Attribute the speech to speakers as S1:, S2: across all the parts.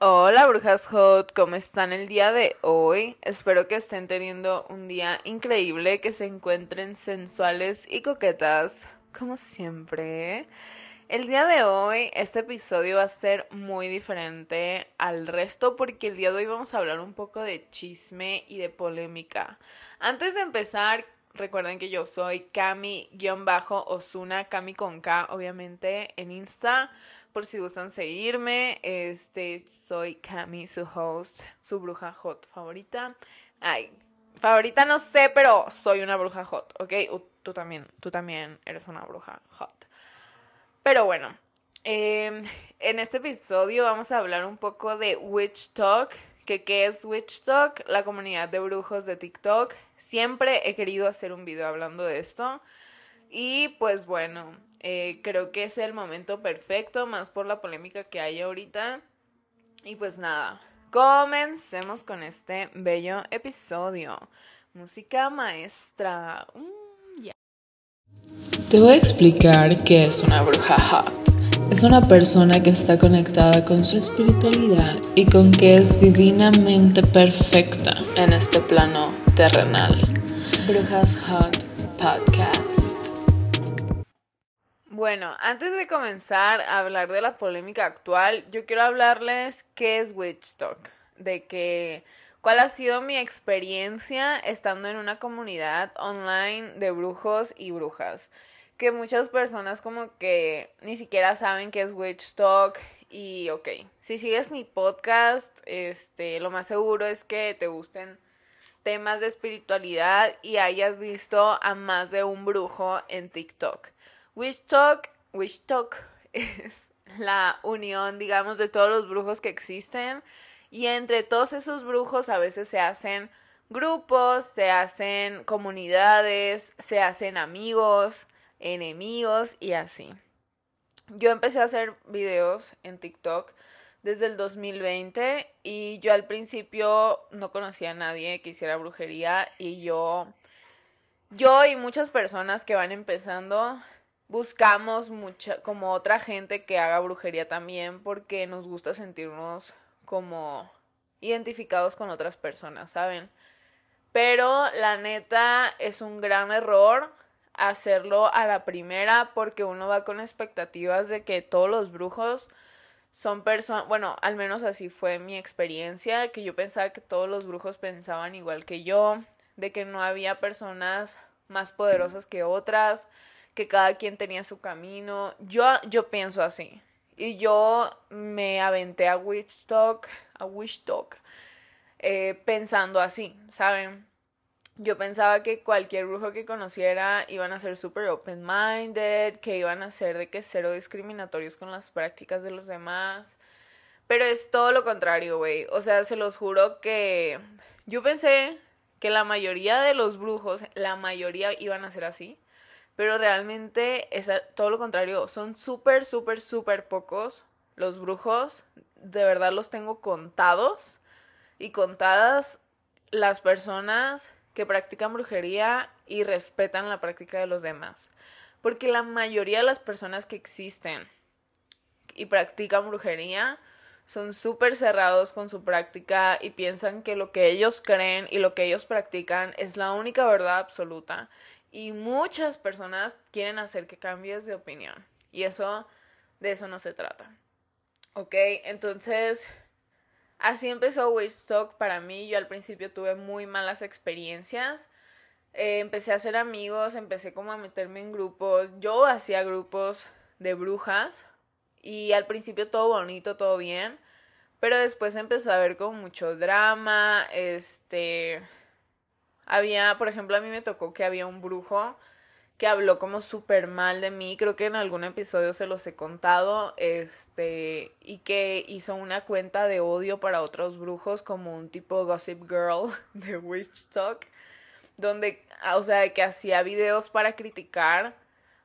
S1: Hola brujas hot, ¿cómo están el día de hoy? Espero que estén teniendo un día increíble, que se encuentren sensuales y coquetas, como siempre. El día de hoy este episodio va a ser muy diferente al resto porque el día de hoy vamos a hablar un poco de chisme y de polémica. Antes de empezar, recuerden que yo soy Cami-Osuna, Cami con K, obviamente, en Insta por si gustan seguirme. Este, soy Cami, su host, su bruja hot favorita. Ay, favorita no sé, pero soy una bruja hot, ¿ok? tú también, tú también eres una bruja hot. Pero bueno, em, en este episodio vamos a hablar un poco de Witch Talk. Que, ¿Qué es Witch Talk? La comunidad de brujos de TikTok. Siempre he querido hacer un video hablando de esto. Y pues bueno, eh, creo que es el momento perfecto, más por la polémica que hay ahorita. Y pues nada, comencemos con este bello episodio. Música maestra. Mm,
S2: Te voy a explicar qué es una bruja hot. Es una persona que está conectada con su espiritualidad y con que es divinamente perfecta en este plano terrenal. Brujas Hot Podcast.
S1: Bueno, antes de comenzar a hablar de la polémica actual, yo quiero hablarles qué es Witch Talk, de que cuál ha sido mi experiencia estando en una comunidad online de brujos y brujas, que muchas personas como que ni siquiera saben qué es Witch Talk y ok, si sigues mi podcast, este, lo más seguro es que te gusten temas de espiritualidad y hayas visto a más de un brujo en TikTok. Wish Talk, Wish Talk es la unión, digamos, de todos los brujos que existen. Y entre todos esos brujos a veces se hacen grupos, se hacen comunidades, se hacen amigos, enemigos y así. Yo empecé a hacer videos en TikTok desde el 2020 y yo al principio no conocía a nadie que hiciera brujería y yo yo y muchas personas que van empezando buscamos mucha, como otra gente que haga brujería también porque nos gusta sentirnos como identificados con otras personas, ¿saben? Pero la neta es un gran error hacerlo a la primera porque uno va con expectativas de que todos los brujos son personas, bueno, al menos así fue mi experiencia, que yo pensaba que todos los brujos pensaban igual que yo, de que no había personas más poderosas que otras, que cada quien tenía su camino. Yo, yo pienso así. Y yo me aventé a Witch a Wish Talk, eh, pensando así, ¿saben? Yo pensaba que cualquier brujo que conociera iban a ser súper open-minded, que iban a ser de que cero discriminatorios con las prácticas de los demás. Pero es todo lo contrario, güey. O sea, se los juro que yo pensé que la mayoría de los brujos, la mayoría iban a ser así pero realmente es todo lo contrario, son súper, súper, súper pocos los brujos, de verdad los tengo contados y contadas las personas que practican brujería y respetan la práctica de los demás. Porque la mayoría de las personas que existen y practican brujería son súper cerrados con su práctica y piensan que lo que ellos creen y lo que ellos practican es la única verdad absoluta y muchas personas quieren hacer que cambies de opinión. Y eso, de eso no se trata. ¿Ok? Entonces, así empezó Witch Talk para mí. Yo al principio tuve muy malas experiencias. Eh, empecé a hacer amigos, empecé como a meterme en grupos. Yo hacía grupos de brujas. Y al principio todo bonito, todo bien. Pero después empezó a haber como mucho drama. Este había, por ejemplo, a mí me tocó que había un brujo que habló como súper mal de mí, creo que en algún episodio se los he contado, este, y que hizo una cuenta de odio para otros brujos como un tipo Gossip Girl de Witch Talk, donde, o sea, que hacía videos para criticar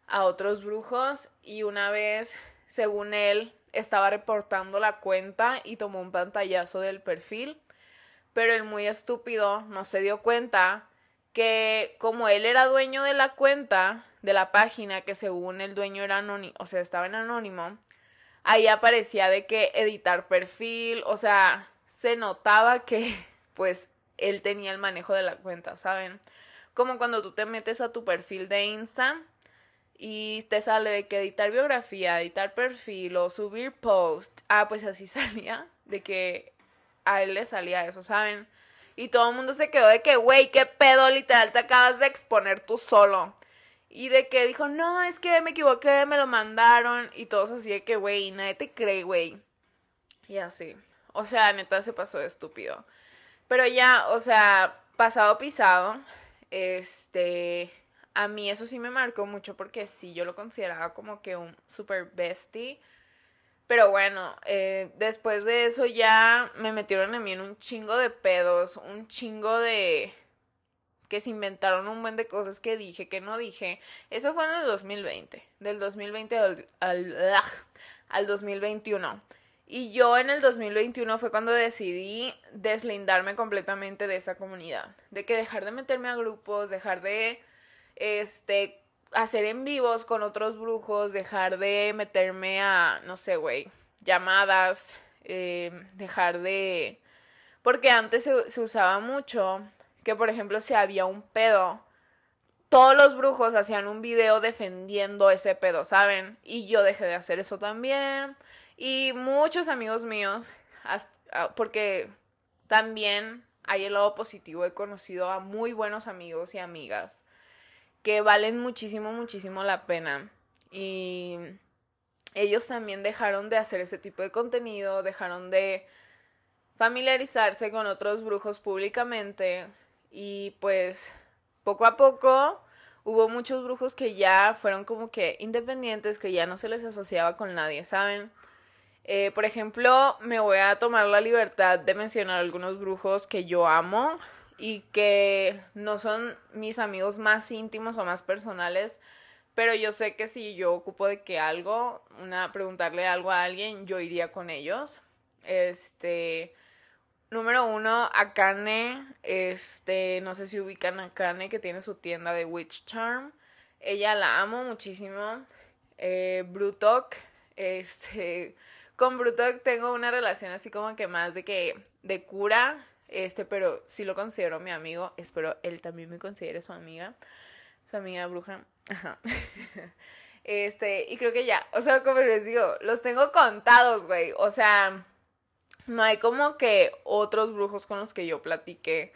S1: a otros brujos y una vez, según él, estaba reportando la cuenta y tomó un pantallazo del perfil pero el muy estúpido no se dio cuenta que como él era dueño de la cuenta, de la página, que según el dueño era anónimo, o sea, estaba en anónimo, ahí aparecía de que editar perfil, o sea, se notaba que pues él tenía el manejo de la cuenta, ¿saben? Como cuando tú te metes a tu perfil de Insta y te sale de que editar biografía, editar perfil o subir post. Ah, pues así salía, de que a él le salía eso, ¿saben? Y todo el mundo se quedó de que, güey, qué pedo, literal, te acabas de exponer tú solo. Y de que dijo, no, es que me equivoqué, me lo mandaron. Y todos así de que, güey, nadie te cree, güey. Y así. O sea, neta se pasó de estúpido. Pero ya, o sea, pasado pisado, este, a mí eso sí me marcó mucho porque sí, yo lo consideraba como que un super bestie. Pero bueno, eh, después de eso ya me metieron a mí en un chingo de pedos, un chingo de... que se inventaron un buen de cosas que dije, que no dije. Eso fue en el 2020, del 2020 al, al, al 2021. Y yo en el 2021 fue cuando decidí deslindarme completamente de esa comunidad. De que dejar de meterme a grupos, dejar de este hacer en vivos con otros brujos, dejar de meterme a, no sé, güey, llamadas, eh, dejar de... Porque antes se, usaba mucho que, por ejemplo, si había un pedo, todos los brujos hacían un video defendiendo ese pedo, ¿saben? Y yo dejé de hacer eso también. Y muchos amigos míos, ah, porque también hay el lado positivo, he conocido a muy buenos amigos y amigas que valen muchísimo, muchísimo la pena. Y ellos también dejaron de hacer ese tipo de contenido, dejaron de familiarizarse con otros brujos públicamente y pues poco a poco hubo muchos brujos que ya fueron como que independientes, que ya no se les asociaba con nadie, ¿saben? Eh, por ejemplo, me voy a tomar la libertad de mencionar algunos brujos que yo amo y que no son mis amigos más íntimos o más personales, pero yo sé que si yo ocupo de que algo, una preguntarle algo a alguien, yo iría con ellos. Este, número uno, Akane, este, no sé si ubican a Akane que tiene su tienda de Witch Charm. Ella la amo muchísimo. Eh, Brutok, este, con Bruto tengo una relación así como que más de que de cura, este, pero sí lo considero mi amigo, espero él también me considere su amiga, su amiga bruja. Ajá. Este, y creo que ya, o sea, como les digo, los tengo contados, güey. O sea, no hay como que otros brujos con los que yo platiqué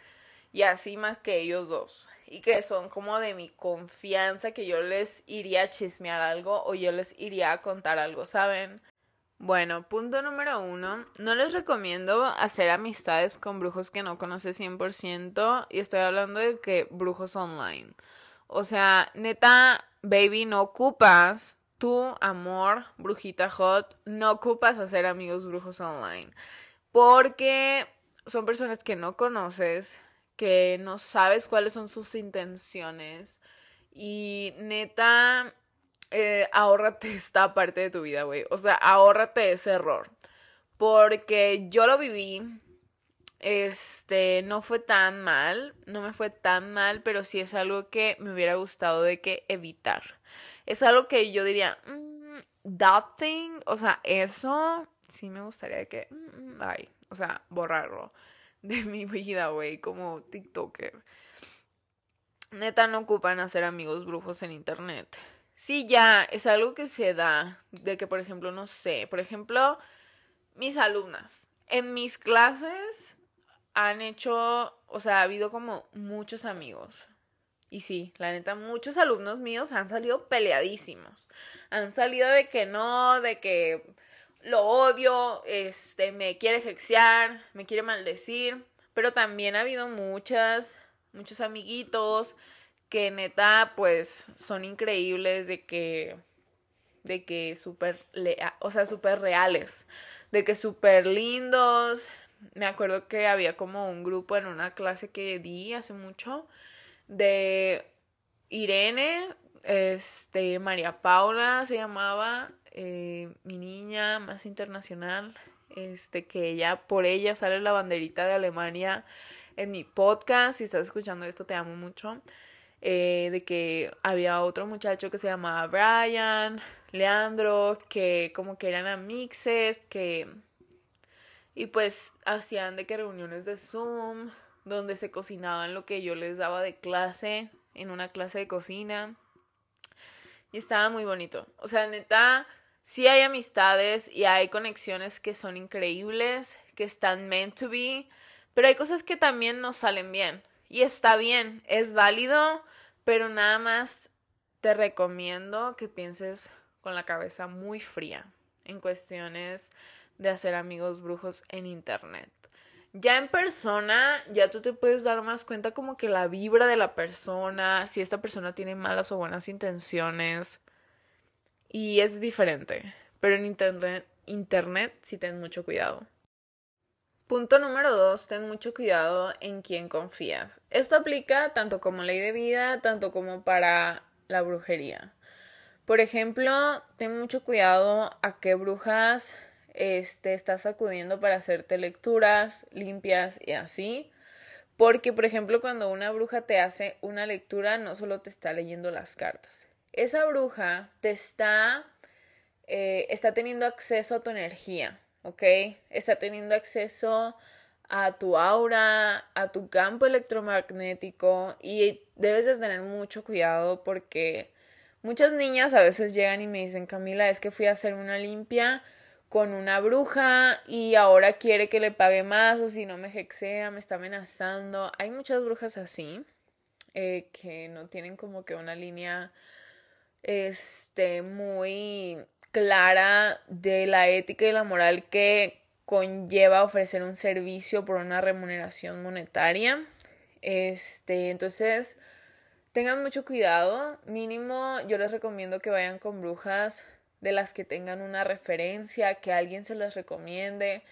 S1: y así más que ellos dos. Y que son como de mi confianza que yo les iría a chismear algo o yo les iría a contar algo, ¿saben? Bueno, punto número uno. No les recomiendo hacer amistades con brujos que no conoces 100% y estoy hablando de que brujos online. O sea, neta, baby, no ocupas tu amor, brujita hot, no ocupas hacer amigos brujos online. Porque son personas que no conoces, que no sabes cuáles son sus intenciones. Y neta, eh, ahórrate esta parte de tu vida, güey. O sea, ahórrate ese error. Porque yo lo viví. Este, no fue tan mal, no me fue tan mal, pero sí es algo que me hubiera gustado de que evitar. Es algo que yo diría, mm, that thing, o sea, eso sí me gustaría de que, mm, ay, o sea, borrarlo de mi vida, güey, como TikToker. Neta, no ocupan hacer amigos brujos en internet. Sí, ya, es algo que se da, de que, por ejemplo, no sé, por ejemplo, mis alumnas, en mis clases han hecho, o sea, ha habido como muchos amigos. Y sí, la neta, muchos alumnos míos han salido peleadísimos. Han salido de que no, de que lo odio, este, me quiere hexear, me quiere maldecir. Pero también ha habido muchas, muchos amiguitos que neta, pues son increíbles de que, de que súper, o sea, súper reales, de que súper lindos. Me acuerdo que había como un grupo en una clase que di hace mucho de Irene, este, María Paula se llamaba, eh, mi niña más internacional, este, que ella, por ella sale la banderita de Alemania en mi podcast. Si estás escuchando esto, te amo mucho. Eh, de que había otro muchacho que se llamaba Brian, Leandro, que como que eran amixes, que... Y pues hacían de que reuniones de Zoom, donde se cocinaban lo que yo les daba de clase, en una clase de cocina. Y estaba muy bonito. O sea, neta, sí hay amistades y hay conexiones que son increíbles, que están meant to be, pero hay cosas que también no salen bien. Y está bien, es válido, pero nada más te recomiendo que pienses con la cabeza muy fría en cuestiones de hacer amigos brujos en internet. Ya en persona, ya tú te puedes dar más cuenta como que la vibra de la persona, si esta persona tiene malas o buenas intenciones. Y es diferente. Pero en internet, internet sí ten mucho cuidado. Punto número dos, ten mucho cuidado en quién confías. Esto aplica tanto como ley de vida, tanto como para la brujería. Por ejemplo, ten mucho cuidado a qué brujas este, estás acudiendo para hacerte lecturas limpias y así. Porque, por ejemplo, cuando una bruja te hace una lectura, no solo te está leyendo las cartas. Esa bruja te está, eh, está teniendo acceso a tu energía ¿ok? Está teniendo acceso a tu aura, a tu campo electromagnético y debes de tener mucho cuidado porque muchas niñas a veces llegan y me dicen, Camila, es que fui a hacer una limpia con una bruja y ahora quiere que le pague más o si no me hexea, me está amenazando. Hay muchas brujas así eh, que no tienen como que una línea este muy clara de la ética y la moral que conlleva ofrecer un servicio por una remuneración monetaria. Este, entonces, tengan mucho cuidado. Mínimo, yo les recomiendo que vayan con brujas de las que tengan una referencia, que alguien se las recomiende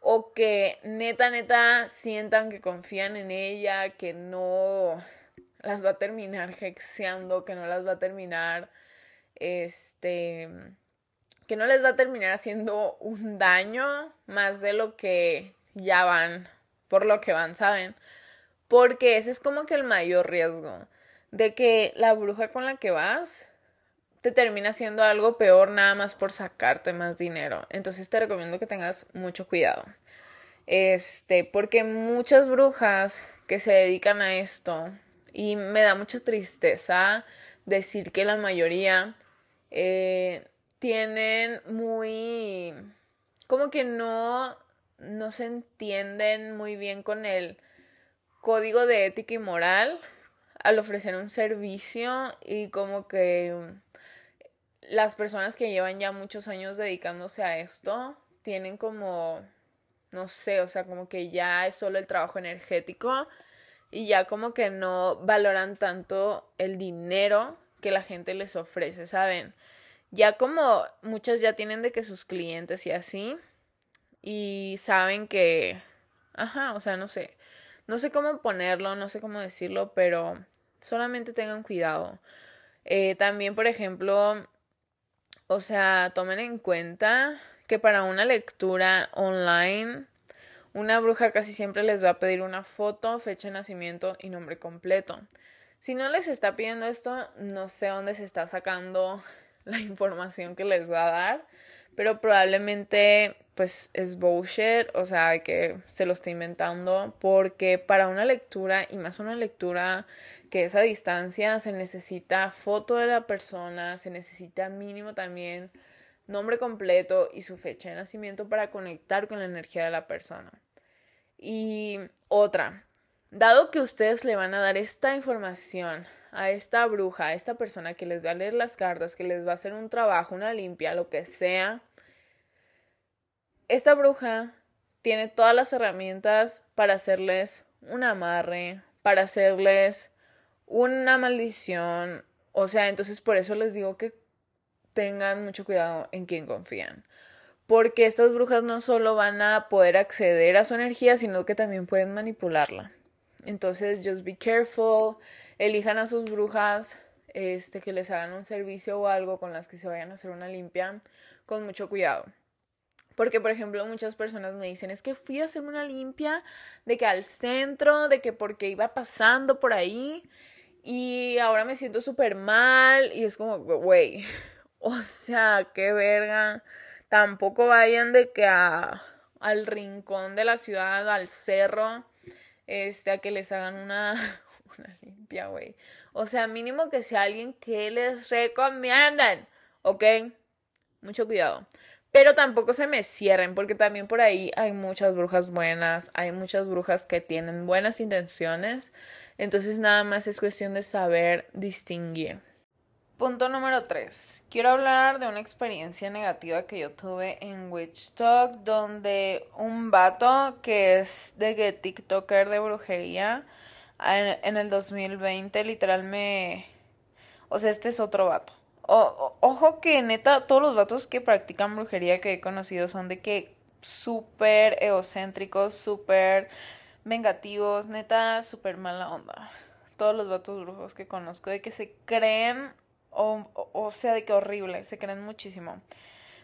S1: o que neta, neta sientan que confían en ella, que no las va a terminar hexeando, que no las va a terminar, este, que no les va a terminar haciendo un daño más de lo que ya van, por lo que van, ¿saben? Porque ese es como que el mayor riesgo de que la bruja con la que vas te termina haciendo algo peor nada más por sacarte más dinero. Entonces te recomiendo que tengas mucho cuidado. Este, porque muchas brujas que se dedican a esto, y me da mucha tristeza decir que la mayoría eh, tienen muy... como que no, no se entienden muy bien con el código de ética y moral al ofrecer un servicio y como que las personas que llevan ya muchos años dedicándose a esto tienen como, no sé, o sea, como que ya es solo el trabajo energético y ya como que no valoran tanto el dinero que la gente les ofrece, ¿saben? Ya como muchas ya tienen de que sus clientes y así, y saben que, ajá, o sea, no sé, no sé cómo ponerlo, no sé cómo decirlo, pero solamente tengan cuidado. Eh, también, por ejemplo, o sea, tomen en cuenta que para una lectura online, una bruja casi siempre les va a pedir una foto, fecha de nacimiento y nombre completo. Si no les está pidiendo esto, no sé dónde se está sacando la información que les va a dar, pero probablemente pues es bullshit, o sea, que se lo está inventando, porque para una lectura, y más una lectura que es a distancia, se necesita foto de la persona, se necesita mínimo también nombre completo y su fecha de nacimiento para conectar con la energía de la persona. Y otra, dado que ustedes le van a dar esta información a esta bruja, a esta persona que les va a leer las cartas, que les va a hacer un trabajo, una limpia, lo que sea, esta bruja tiene todas las herramientas para hacerles un amarre, para hacerles una maldición. O sea, entonces por eso les digo que tengan mucho cuidado en quién confían. Porque estas brujas no solo van a poder acceder a su energía, sino que también pueden manipularla. Entonces, just be careful elijan a sus brujas este, que les hagan un servicio o algo con las que se vayan a hacer una limpia con mucho cuidado. Porque, por ejemplo, muchas personas me dicen, es que fui a hacer una limpia de que al centro, de que porque iba pasando por ahí Y ahora me siento súper mal y es como, güey, o sea, qué verga. Tampoco vayan de que a, al rincón de la ciudad, al cerro, este, a que les hagan una, una limpia, güey. O sea, mínimo que sea alguien que les recomiendan, ¿ok? Mucho cuidado. Pero tampoco se me cierren, porque también por ahí hay muchas brujas buenas, hay muchas brujas que tienen buenas intenciones. Entonces nada más es cuestión de saber distinguir. Punto número 3. Quiero hablar de una experiencia negativa que yo tuve en Witch Talk, donde un vato que es de TikToker de brujería en, el 2020 literal me... O sea, este es otro vato ojo que neta, todos los vatos que practican brujería que he conocido son de que súper egocéntricos, súper vengativos, neta, súper mala onda. Todos los vatos brujos que conozco, de que se creen, o, o, sea, de que horrible, se creen muchísimo.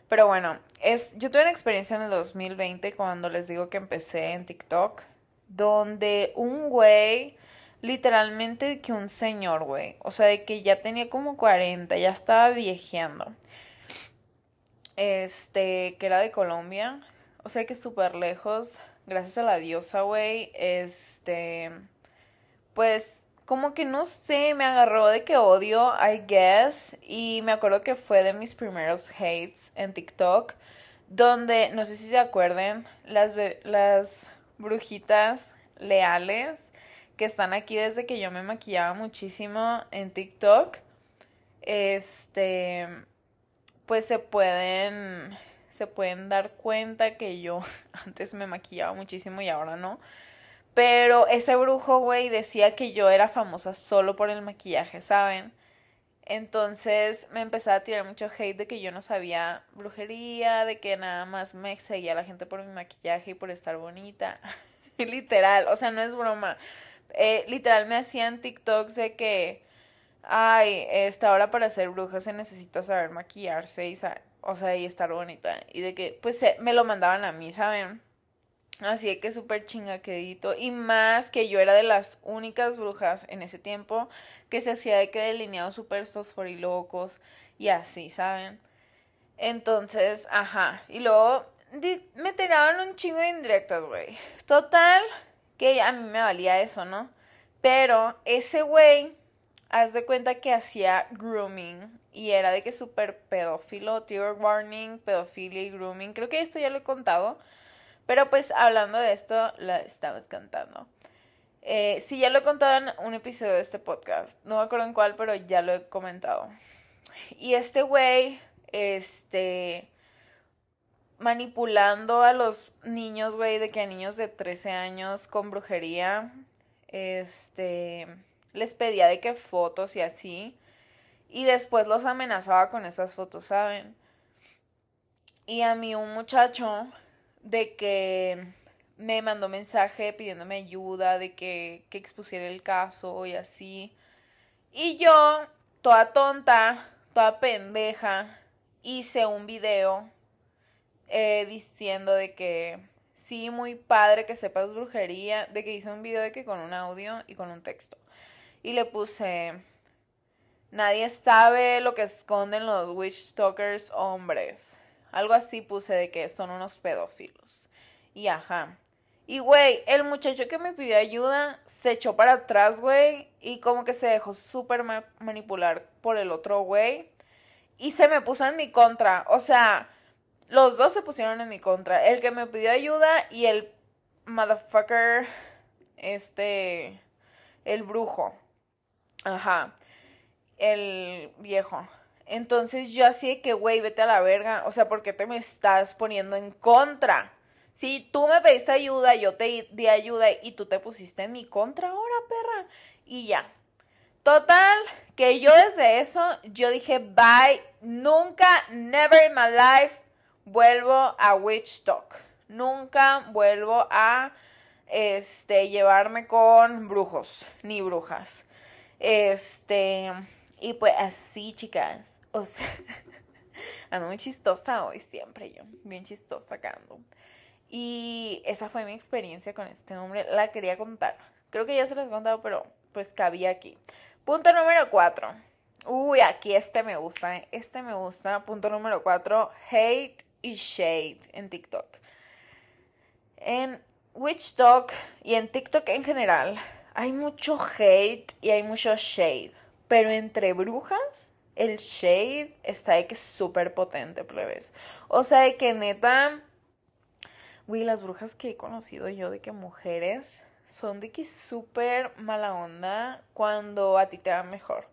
S1: Pero bueno, es, yo tuve una experiencia en el 2020 cuando les digo que empecé en TikTok, donde un güey literalmente que un señor, güey. O sea, de que ya tenía como 40, ya estaba viejeando. Este, que era de Colombia. O sea, que súper lejos. Gracias a la diosa, güey. Este, pues, como que no sé, me agarró de que odio, I guess. Y me acuerdo que fue de mis primeros hates en TikTok. Donde, no sé si se acuerden, las, las brujitas leales que están aquí desde que yo me maquillaba muchísimo en TikTok, este, pues se pueden, se pueden dar cuenta que yo antes me maquillaba muchísimo y ahora no. Pero ese brujo, güey, decía que yo era famosa solo por el maquillaje, ¿saben? Entonces me empezaba a tirar mucho hate de que yo no sabía brujería, de que nada más me seguía la gente por mi maquillaje y por estar bonita. Literal, o sea, no es broma. Eh, literal me hacían TikToks de que, ay, esta hora para ser bruja se necesita saber maquillarse y, o sea, y estar bonita. Y de que, pues, me lo mandaban a mí, ¿saben? Así de que súper chingaquedito. Y más que yo era de las únicas brujas en ese tiempo que se hacía de que delineados súper fosforilocos y así, ¿saben? Entonces, ajá. Y luego me tiraban un chingo de indirectas, güey. Total, que a mí me valía eso, ¿no? Pero ese güey, haz de cuenta que hacía grooming y era de que súper pedófilo, trigger warning, pedofilia y grooming. Creo que esto ya lo he contado, pero pues hablando de esto, la estamos cantando. Eh, sí, ya lo he contado en un episodio de este podcast. No me acuerdo en cuál, pero ya lo he comentado. Y este güey, este, manipulando a los niños, güey, de que a niños de 13 años con brujería, este, les pedía de que fotos y así, y después los amenazaba con esas fotos, ¿saben? Y a mí un muchacho de que me mandó mensaje pidiéndome ayuda, de que, que expusiera el caso y así. Y yo, toda tonta, toda pendeja, hice un video eh, diciendo de que sí, muy padre que sepas brujería, de que hice un video de que con un audio y con un texto. Y le puse, nadie sabe lo que esconden los witch talkers hombres. Algo así puse de que son unos pedófilos. Y ajá. Y güey, el muchacho que me pidió ayuda se echó para atrás, güey, y como que se dejó súper manipular por el otro güey. Y se me puso en mi contra. O sea, los dos se pusieron en mi contra. El que me pidió ayuda y el motherfucker, este, el brujo. Ajá. El viejo. Entonces yo así de que, güey, vete a la verga. O sea, ¿por qué te me estás poniendo en contra? Si tú me pediste ayuda, yo te di ayuda y tú te pusiste en mi contra ahora, perra. Y ya. Total, que yo desde eso, yo dije, bye, nunca, never in my life vuelvo a Witch Talk. Nunca vuelvo a este llevarme con brujos ni brujas. Este, y pues así, chicas. O sea, ando muy chistosa hoy siempre yo, bien chistosa acá Y esa fue mi experiencia con este hombre, la quería contar. Creo que ya se las he contado, pero pues cabía aquí. Punto número cuatro. Uy, aquí este me gusta, ¿eh? este me gusta. Punto número cuatro, hate y shade en TikTok. En Witch Talk y en TikTok en general hay mucho hate y hay mucho shade. Pero entre brujas, el shade está de que es súper potente, plebes. O sea, de que neta, güey, las brujas que he conocido yo de que mujeres son de que súper mala onda cuando a ti te va mejor.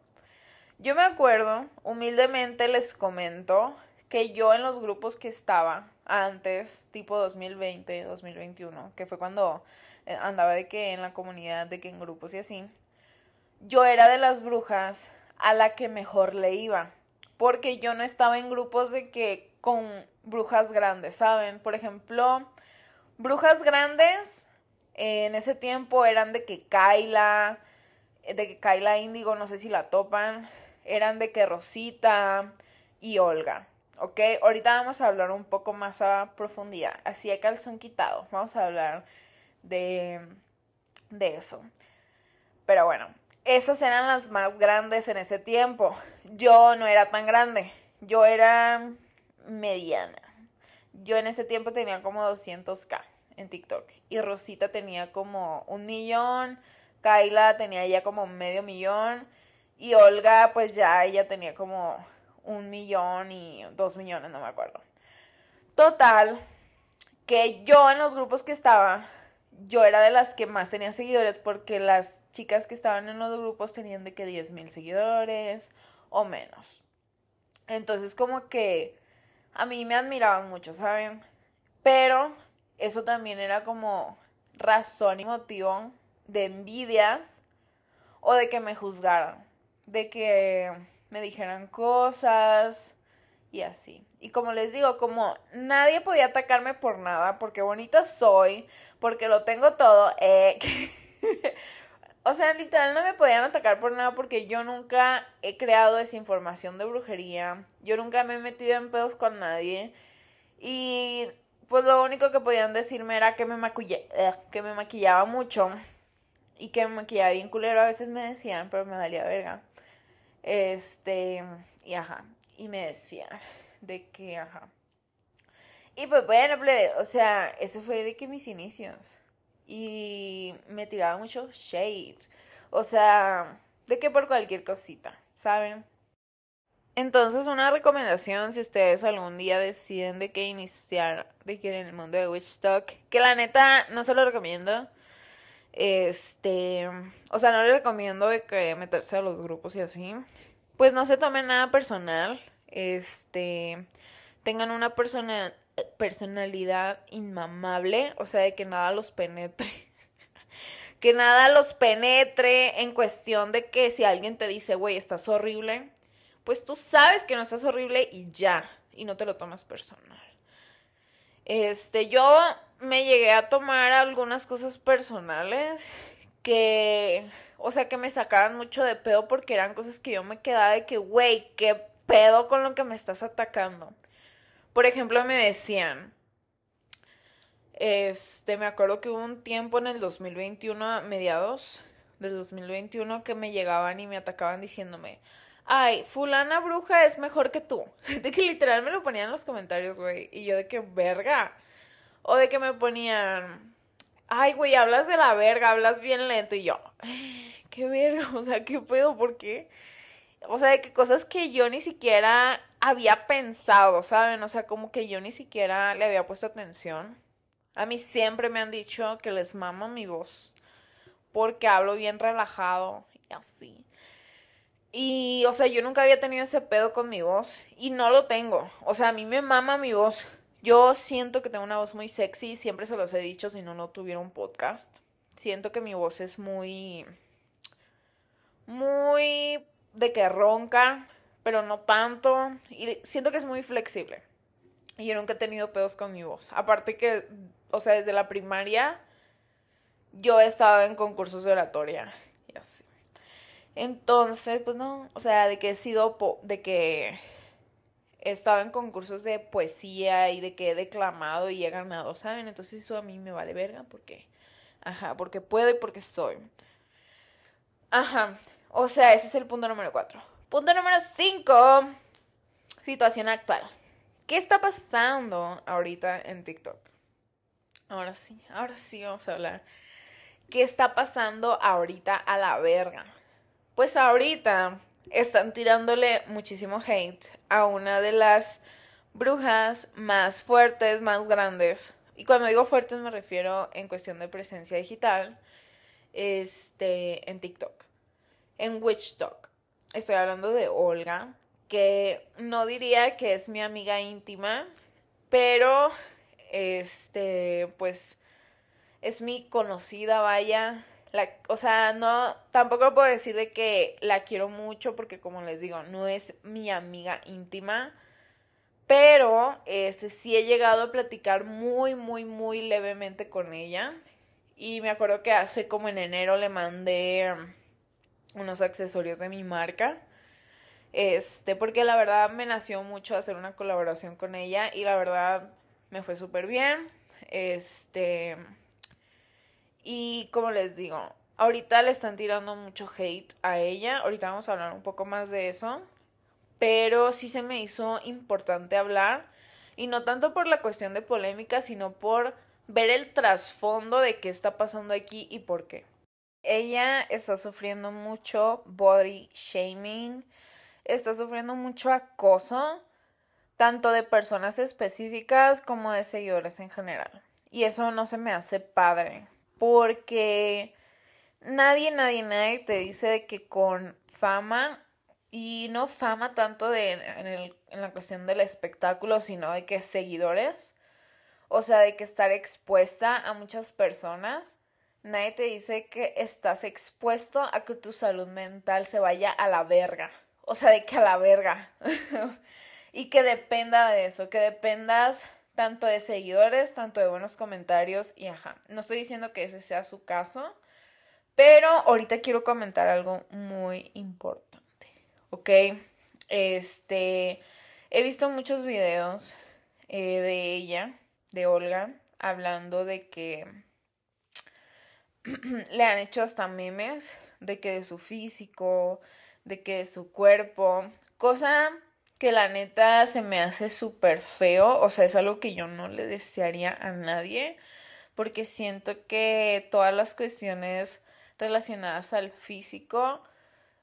S1: Yo me acuerdo, humildemente les comento, que yo en los grupos que estaba antes, tipo 2020, 2021, que fue cuando eh, andaba de que en la comunidad, de que en grupos y así, yo era de las brujas a la que mejor le iba, porque yo no estaba en grupos de que con brujas grandes, ¿saben? Por ejemplo, brujas grandes en ese tiempo eran de que Kaila, de que Kaila Índigo, no sé si la topan, eran de que Rosita y Olga. ¿Ok? Ahorita vamos a hablar un poco más a profundidad. Así de calzón quitado. Vamos a hablar de, de eso. Pero bueno, esas eran las más grandes en ese tiempo. Yo no era tan grande. Yo era mediana. Yo en ese tiempo tenía como 200k en TikTok. Y Rosita tenía como un millón. Kaila tenía ya como medio millón. Y Olga, pues ya ella tenía como un millón y dos millones, no me acuerdo. Total, que yo en los grupos que estaba, yo era de las que más tenía seguidores porque las chicas que estaban en los grupos tenían de que 10 mil seguidores o menos. Entonces como que a mí me admiraban mucho, ¿saben? Pero eso también era como razón y motivo de envidias o de que me juzgaran, de que me dijeran cosas y así. Y como les digo, como nadie podía atacarme por nada, porque bonita soy, porque lo tengo todo, eh, o sea, literal no me podían atacar por nada porque yo nunca he creado desinformación de brujería, yo nunca me he metido en pedos con nadie y pues lo único que podían decirme era que me, eh, que me maquillaba mucho y que me maquillaba bien culero, a veces me decían, pero me valía verga. Este, y ajá, y me decían de que, ajá. Y pues bueno, o sea, ese fue de que mis inicios. Y me tiraba mucho shade. O sea, de que por cualquier cosita, ¿saben? Entonces, una recomendación si ustedes algún día deciden de que iniciar de que en el mundo de Witch Talk, que la neta no se lo recomiendo. Este, o sea, no le recomiendo de que meterse a los grupos y así. Pues no se tomen nada personal. Este, tengan una persona, personalidad inmamable, o sea, de que nada los penetre. que nada los penetre en cuestión de que si alguien te dice, güey, estás horrible, pues tú sabes que no estás horrible y ya, y no te lo tomas personal. Este, yo me llegué a tomar algunas cosas personales que, o sea, que me sacaban mucho de pedo porque eran cosas que yo me quedaba de que, güey, qué pedo con lo que me estás atacando. Por ejemplo, me decían, este, me acuerdo que hubo un tiempo en el 2021, a mediados del 2021, que me llegaban y me atacaban diciéndome, ay, fulana bruja es mejor que tú. De que literal me lo ponían en los comentarios, güey. Y yo de que verga. O de que me ponían, ay, güey, hablas de la verga, hablas bien lento. Y yo, qué verga, o sea, qué pedo, ¿por qué? O sea, de que cosas que yo ni siquiera había pensado, ¿saben? O sea, como que yo ni siquiera le había puesto atención. A mí siempre me han dicho que les mama mi voz. Porque hablo bien relajado y así. Y, o sea, yo nunca había tenido ese pedo con mi voz. Y no lo tengo. O sea, a mí me mama mi voz. Yo siento que tengo una voz muy sexy. Siempre se los he dicho si no, no tuviera un podcast. Siento que mi voz es muy. Muy. de que ronca. Pero no tanto. Y siento que es muy flexible. Y yo nunca he tenido pedos con mi voz. Aparte que, o sea, desde la primaria. Yo estaba en concursos de oratoria. Y así. Entonces, pues no, o sea, de que he sido, de que he estado en concursos de poesía y de que he declamado y he ganado, ¿saben? Entonces eso a mí me vale verga porque, ajá, porque puedo y porque estoy. Ajá, O sea, ese es el punto número cuatro. Punto número cinco. Situación actual. ¿Qué está pasando ahorita en TikTok? Ahora sí, ahora sí vamos a hablar. ¿Qué está pasando ahorita a la verga? Pues ahorita están tirándole muchísimo hate a una de las brujas más fuertes, más grandes. Y cuando digo fuertes me refiero en cuestión de presencia digital, este, en TikTok, en Witch Talk. Estoy hablando de Olga, que no diría que es mi amiga íntima, pero este, pues es mi conocida, vaya. La, o sea, no, tampoco puedo decir de que la quiero mucho porque como les digo, no es mi amiga íntima. Pero este, sí he llegado a platicar muy, muy, muy levemente con ella. Y me acuerdo que hace como en enero le mandé unos accesorios de mi marca. Este, porque la verdad me nació mucho hacer una colaboración con ella y la verdad me fue súper bien. Este, y como les digo, ahorita le están tirando mucho hate a ella. Ahorita vamos a hablar un poco más de eso pero sí se me hizo importante hablar y no tanto por la cuestión de polémica, sino por ver el trasfondo de qué está pasando aquí y por qué. Ella está sufriendo mucho body shaming, está sufriendo mucho acoso, tanto de personas específicas como de seguidores en general. Y eso no se me hace padre, porque nadie, nadie, nadie te dice que con fama y no fama tanto de, en, en la cuestión del espectáculo, sino de que seguidores, o sea, de que estar expuesta a muchas personas, nadie te dice que estás expuesto a que tu salud mental se vaya a la verga, o sea, de que a la verga, y que dependa de eso, que dependas tanto de seguidores, tanto de buenos comentarios, y ajá, no estoy diciendo que ese sea su caso, pero ahorita quiero comentar algo muy importante. ¿ok? Este, he visto muchos videos eh, de ella, de Olga, hablando de que le han hecho hasta memes de que de su físico, de que de su cuerpo, cosa que la neta se me hace súper feo, o sea, es algo que yo no le desearía a nadie, porque siento que todas las cuestiones relacionadas al físico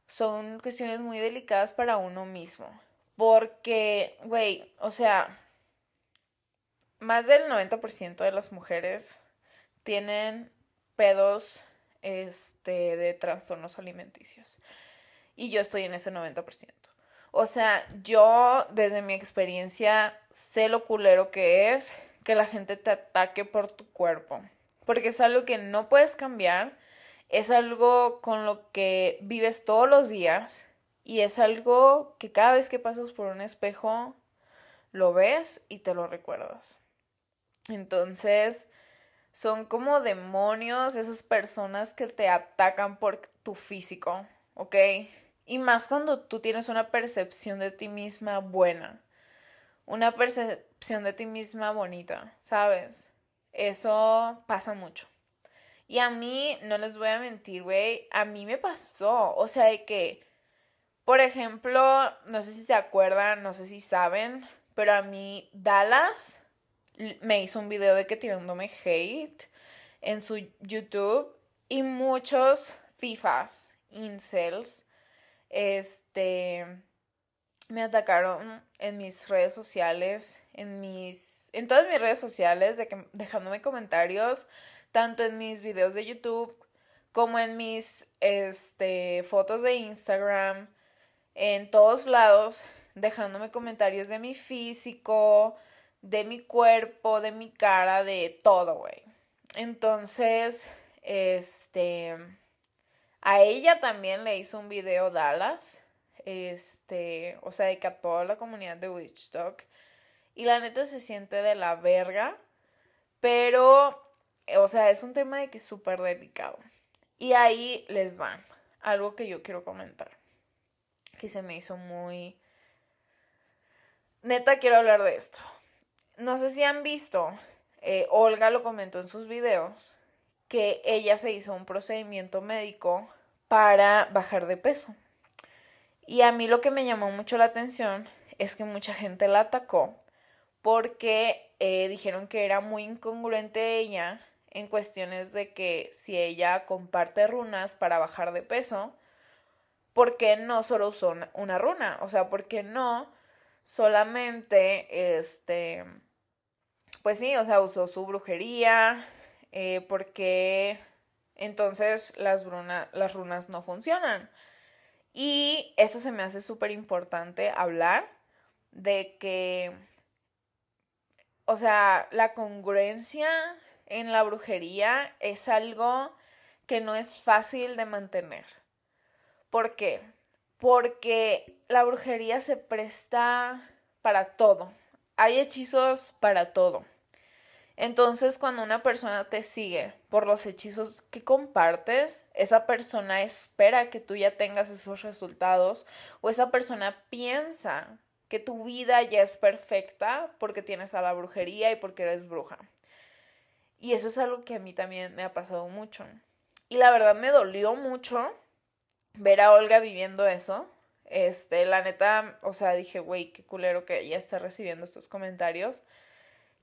S1: son cuestiones muy delicadas para uno mismo. Porque, güey, o sea, más del 90% de las mujeres tienen pedos este, de trastornos alimenticios. Y yo estoy en ese 90%. O sea, yo desde mi experiencia sé lo culero que es que la gente te ataque por tu cuerpo. Porque es algo que no puedes cambiar es algo con lo que vives todos los días y es algo que cada vez que pasas por un espejo lo ves y te lo recuerdas. Entonces, son como demonios esas personas que te atacan por tu físico, ¿ok? Y más cuando tú tienes una percepción de ti misma buena, una percepción de ti misma bonita, ¿sabes? Eso pasa mucho. Y a mí, no les voy a mentir, güey, a mí me pasó. O sea, de que, por ejemplo, no sé si se acuerdan, no sé si saben, pero a mí Dallas me hizo un video de que tirándome hate en su YouTube y muchos FIFAs, incels, este, me atacaron en mis redes sociales, en mis, en todas mis redes sociales, de que, dejándome comentarios tanto en mis videos de YouTube como en mis este, fotos de Instagram, en todos lados, dejándome comentarios de mi físico, de mi cuerpo, de mi cara, de todo, güey. Entonces, este, a ella también le hizo un video Dallas, este, o sea, de que a toda la comunidad de Witchtalk. Y la neta se siente de la verga, pero o sea, es un tema de que es súper delicado. Y ahí les va algo que yo quiero comentar, que se me hizo muy... Neta, quiero hablar de esto. No sé si han visto, eh, Olga lo comentó en sus videos, que ella se hizo un procedimiento médico para bajar de peso. Y a mí lo que me llamó mucho la atención es que mucha gente la atacó porque eh, dijeron que era muy incongruente ella en cuestiones de que si ella comparte runas para bajar de peso, ¿por qué no solo usó una runa? O sea, ¿por qué no solamente, este, pues sí, o sea, usó su brujería, eh, porque entonces las, runas no funcionan. Y eso se me hace súper importante hablar de que, o sea, la congruencia en la brujería es algo que no es fácil de mantener. ¿Por qué? Porque la brujería se presta para todo. Hay hechizos para todo. Entonces, cuando una persona te sigue por los hechizos que compartes, esa persona espera que tú ya tengas esos resultados o esa persona piensa que tu vida ya es perfecta porque tienes a la brujería y porque eres bruja. Y eso es algo que a mí también me ha pasado mucho. Y la verdad me dolió mucho ver a Olga viviendo eso. Este, la neta, o sea, dije, güey, qué culero que ella está recibiendo estos comentarios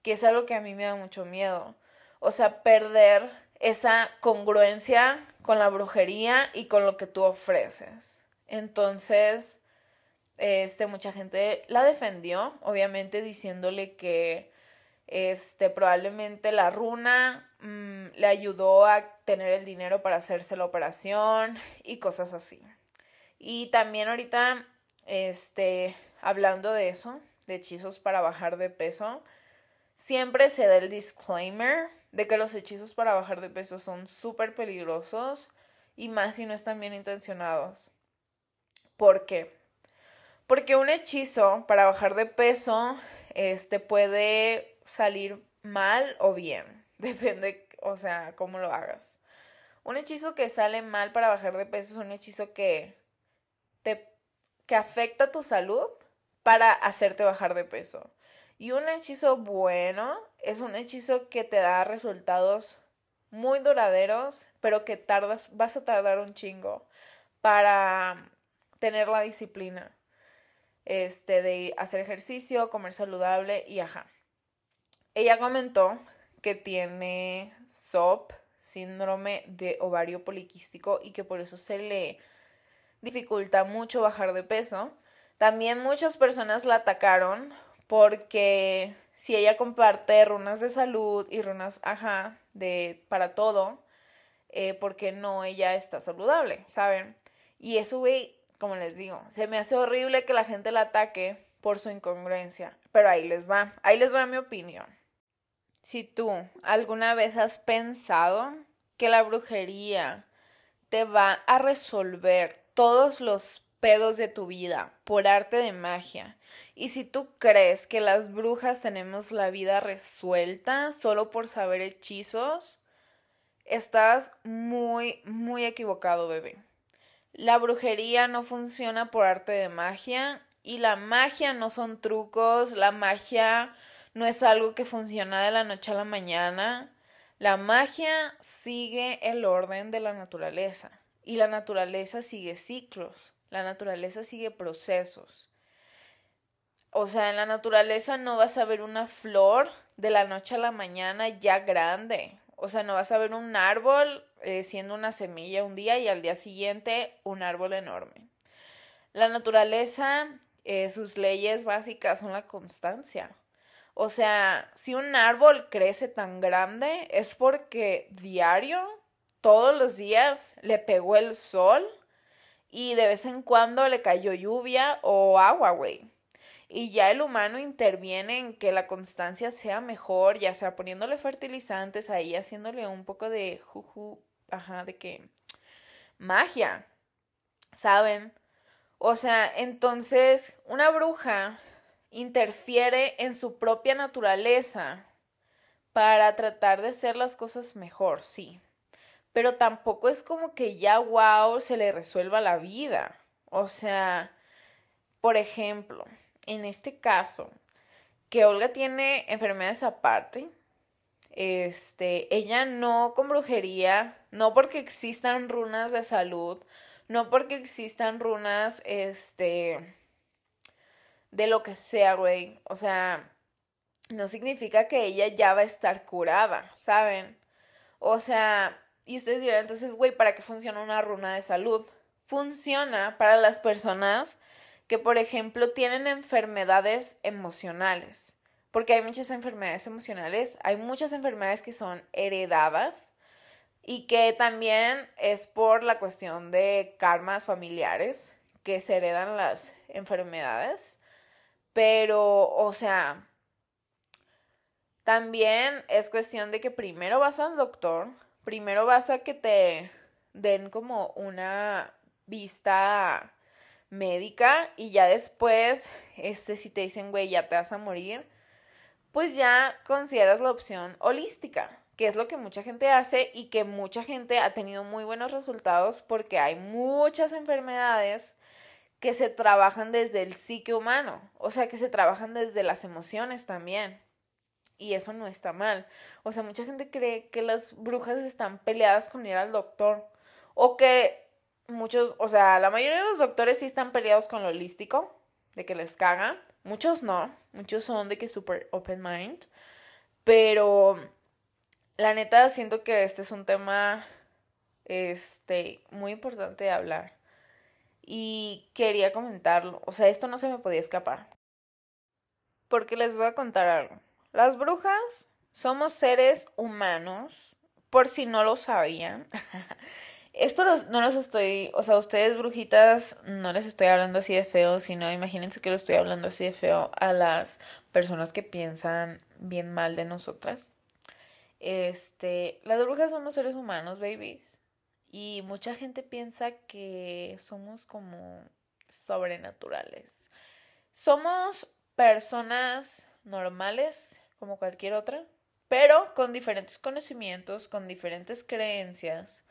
S1: que es algo que a mí me da mucho miedo. O sea, perder esa congruencia con la brujería y con lo que tú ofreces. Entonces, este, mucha gente la defendió, obviamente diciéndole que este, probablemente la runa mm, le ayudó a tener el dinero para hacerse la operación y cosas así. Y también ahorita, este, hablando de eso, de hechizos para bajar de peso, Siempre se da el disclaimer de que los hechizos para bajar de peso son súper peligrosos y más si no están bien intencionados. ¿Por qué? Porque un hechizo para bajar de peso este puede salir mal o bien, depende, o sea, cómo lo hagas. Un hechizo que sale mal para bajar de peso es un hechizo que te que afecta tu salud para hacerte bajar de peso. Y un hechizo bueno es un hechizo que te da resultados muy duraderos, pero que tardas, vas a tardar un chingo para tener la disciplina este, de hacer ejercicio, comer saludable y ajá. Ella comentó que tiene SOP, síndrome de ovario poliquístico, y que por eso se le dificulta mucho bajar de peso. También muchas personas la atacaron porque si ella comparte runas de salud y runas, ajá, de para todo, eh, porque no ella está saludable, ¿saben? Y eso, güey, como les digo, se me hace horrible que la gente la ataque por su incongruencia, pero ahí les va, ahí les va mi opinión. Si tú alguna vez has pensado que la brujería te va a resolver todos los pedos de tu vida por arte de magia. Y si tú crees que las brujas tenemos la vida resuelta solo por saber hechizos, estás muy, muy equivocado, bebé. La brujería no funciona por arte de magia y la magia no son trucos, la magia no es algo que funciona de la noche a la mañana. La magia sigue el orden de la naturaleza y la naturaleza sigue ciclos. La naturaleza sigue procesos. O sea, en la naturaleza no vas a ver una flor de la noche a la mañana ya grande. O sea, no vas a ver un árbol eh, siendo una semilla un día y al día siguiente un árbol enorme. La naturaleza, eh, sus leyes básicas son la constancia. O sea, si un árbol crece tan grande es porque diario, todos los días, le pegó el sol y de vez en cuando le cayó lluvia o agua, güey. Y ya el humano interviene en que la constancia sea mejor, ya sea poniéndole fertilizantes ahí, haciéndole un poco de juju, ajá, de que magia, ¿saben? O sea, entonces una bruja interfiere en su propia naturaleza para tratar de hacer las cosas mejor, sí pero tampoco es como que ya, wow, se le resuelva la vida. O sea, por ejemplo, en este caso, que Olga tiene enfermedades aparte, Este, ella no con brujería, no porque existan runas de salud, no porque existan runas, este, de lo que sea, güey. O sea, no significa que ella ya va a estar curada, ¿saben? O sea, y ustedes dirán, entonces, güey, ¿para qué funciona una runa de salud? Funciona para las personas que, por ejemplo, tienen enfermedades emocionales. Porque hay muchas enfermedades emocionales, hay muchas enfermedades que son heredadas y que también es por la cuestión de karmas familiares que se heredan las enfermedades. Pero, o sea, también es cuestión de que primero vas al doctor, primero vas a que te den como una vista médica y ya después, este, si te dicen, güey, ya te vas a morir, pues ya consideras la opción holística, que es lo que mucha gente hace y que mucha gente ha tenido muy buenos resultados porque hay muchas enfermedades que se trabajan desde el psique humano, o sea, que se trabajan desde las emociones también. Y eso no está mal. O sea, mucha gente cree que las brujas están peleadas con ir al doctor. O que muchos, o sea, la mayoría de los doctores sí están peleados con lo holístico, de que les cagan. Muchos no. Muchos son de que super open mind. Pero la neta siento que este es un tema este muy importante de hablar y quería comentarlo. O sea, esto no se me podía escapar. Porque les voy a contar algo. Las brujas somos seres humanos, por si no lo sabían. Esto no los estoy, o sea, ustedes brujitas no les estoy hablando así de feo, sino imagínense que lo estoy hablando así de feo a las personas que piensan bien mal de nosotras. Este, las brujas somos seres humanos, babies. Y mucha gente piensa que somos como sobrenaturales. Somos personas normales como cualquier otra, pero con diferentes conocimientos, con diferentes creencias.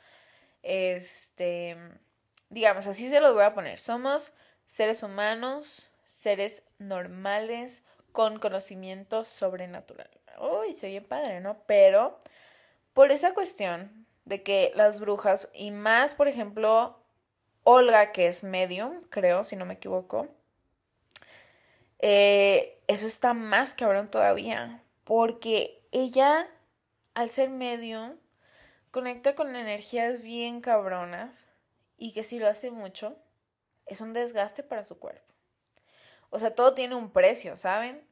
S1: Este, digamos, así se los voy a poner. Somos seres humanos, seres normales, con conocimiento sobrenatural. Uy, se oye padre, ¿no? Pero por esa cuestión de que las brujas, y más, por ejemplo, Olga, que es medium, creo, si no me equivoco, eh, eso está más cabrón todavía, porque ella, al ser medium, conecta con energías bien cabronas y que si lo hace mucho, es un desgaste para su cuerpo. O sea, todo tiene un precio, ¿saben?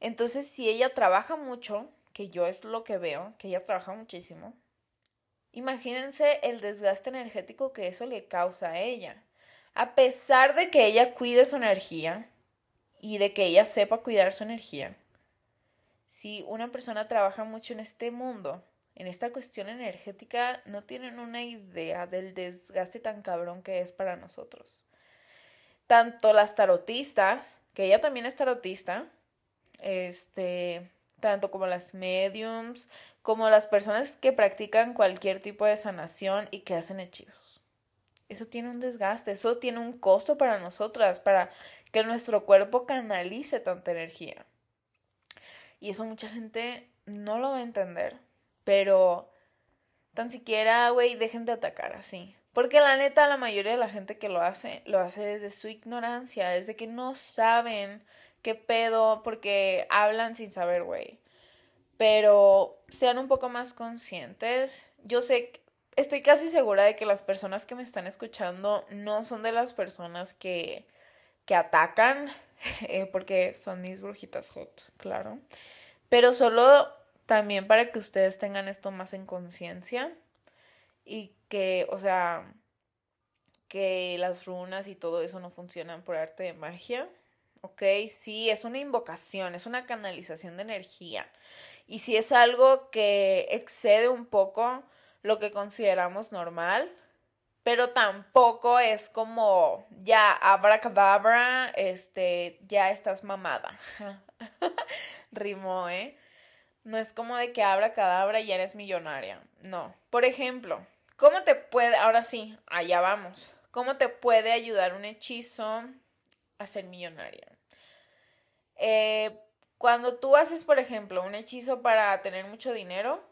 S1: Entonces, si ella trabaja mucho, que yo es lo que veo, que ella trabaja muchísimo, Imagínense el desgaste energético que eso le causa a ella. A pesar de que ella cuide su energía y de que ella sepa cuidar su energía, si una persona trabaja mucho en este mundo, en esta cuestión energética, no tienen una idea del desgaste tan cabrón que es para nosotros. Tanto las tarotistas, que ella también es tarotista, este, tanto como las mediums, como las personas que practican cualquier tipo de sanación y que hacen hechizos. Eso tiene un desgaste, eso tiene un costo para nosotras, para que nuestro cuerpo canalice tanta energía. Y eso mucha gente no lo va a entender, pero tan siquiera, güey, dejen de atacar así. Porque la neta, la mayoría de la gente que lo hace, lo hace desde su ignorancia, desde que no saben qué pedo, porque hablan sin saber, güey. Pero sean un poco más conscientes. Yo sé, estoy casi segura de que las personas que me están escuchando no son de las personas que, que atacan, eh, porque son mis brujitas hot, claro. Pero solo también para que ustedes tengan esto más en conciencia y que, o sea, que las runas y todo eso no funcionan por arte de magia. ¿ok? Sí, es una invocación, es una canalización de energía. Y si es algo que excede un poco lo que consideramos normal, pero tampoco es como ya abracadabra, este, ya estás mamada. Rimó, ¿eh? No es como de que abracadabra y eres millonaria. No. Por ejemplo, ¿cómo te puede, ahora sí, allá vamos, ¿cómo te puede ayudar un hechizo a ser millonaria? Eh, Cuando tú haces, por ejemplo, un hechizo para tener mucho dinero,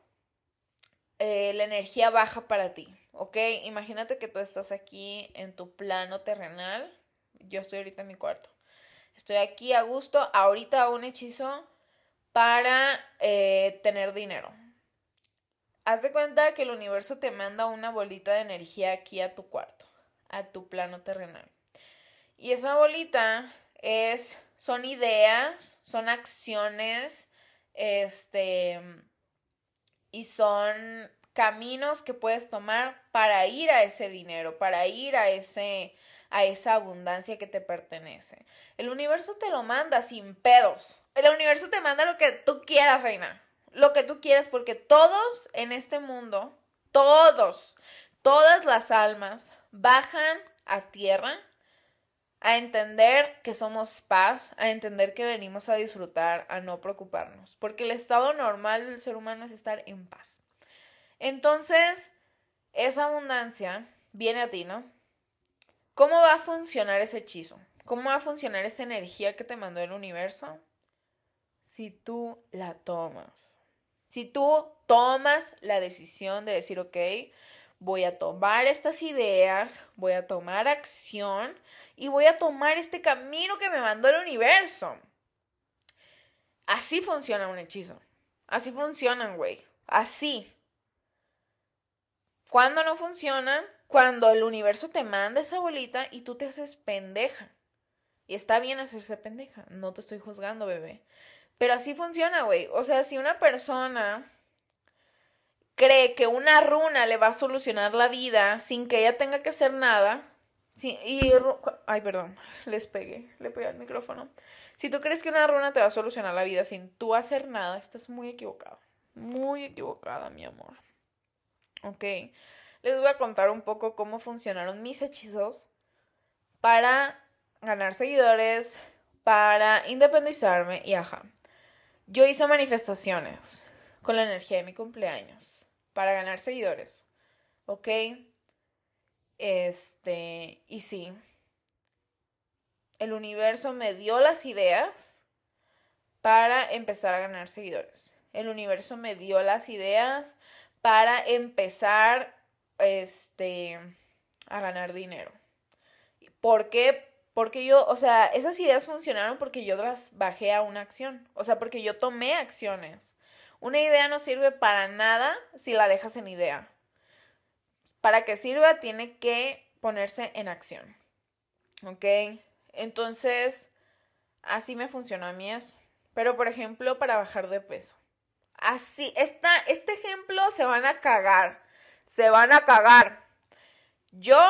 S1: eh, la energía baja para ti, ¿ok? Imagínate que tú estás aquí en tu plano terrenal. Yo estoy ahorita en mi cuarto. Estoy aquí a gusto. Ahorita hago un hechizo para eh, tener dinero. Haz de cuenta que el universo te manda una bolita de energía aquí a tu cuarto, a tu plano terrenal. Y esa bolita es, son ideas, son acciones, este, y son caminos que puedes tomar para ir a ese dinero, para ir a ese a esa abundancia que te pertenece. El universo te lo manda sin pedos. El universo te manda lo que tú quieras, reina. Lo que tú quieras porque todos en este mundo, todos, todas las almas bajan a tierra a entender que somos paz, a entender que venimos a disfrutar, a no preocuparnos, porque el estado normal del ser humano es estar en paz. Entonces, esa abundancia viene a ti, ¿no? ¿Cómo va a funcionar ese hechizo? ¿Cómo va a funcionar esa energía que te mandó el universo? Si tú la tomas. Si tú tomas la decisión de decir, ok, voy a tomar estas ideas, voy a tomar acción y voy a tomar este camino que me mandó el universo. Así funciona un hechizo. Así funcionan, güey. Así. ¿Cuándo no funcionan? Cuando el universo te manda esa bolita y tú te haces pendeja. Y está bien hacerse pendeja. No te estoy juzgando, bebé. Pero así funciona, güey. O sea, si una persona cree que una runa le va a solucionar la vida sin que ella tenga que hacer nada. Sí, y. Ay, perdón, les pegué, le pegué al micrófono. Si tú crees que una runa te va a solucionar la vida sin tú hacer nada, estás muy equivocado. Muy equivocada, mi amor. Ok. Les voy a contar un poco cómo funcionaron mis hechizos para ganar seguidores, para independizarme y ajá. Yo hice manifestaciones con la energía de mi cumpleaños para ganar seguidores. ¿Ok? Este, y sí, el universo me dio las ideas para empezar a ganar seguidores. El universo me dio las ideas para empezar este a ganar dinero. ¿Por qué? Porque yo, o sea, esas ideas funcionaron porque yo las bajé a una acción, o sea, porque yo tomé acciones. Una idea no sirve para nada si la dejas en idea. Para que sirva tiene que ponerse en acción. ¿Ok? Entonces, así me funcionó a mí eso. Pero, por ejemplo, para bajar de peso. Así, está, este ejemplo se van a cagar. Se van a cagar. Yo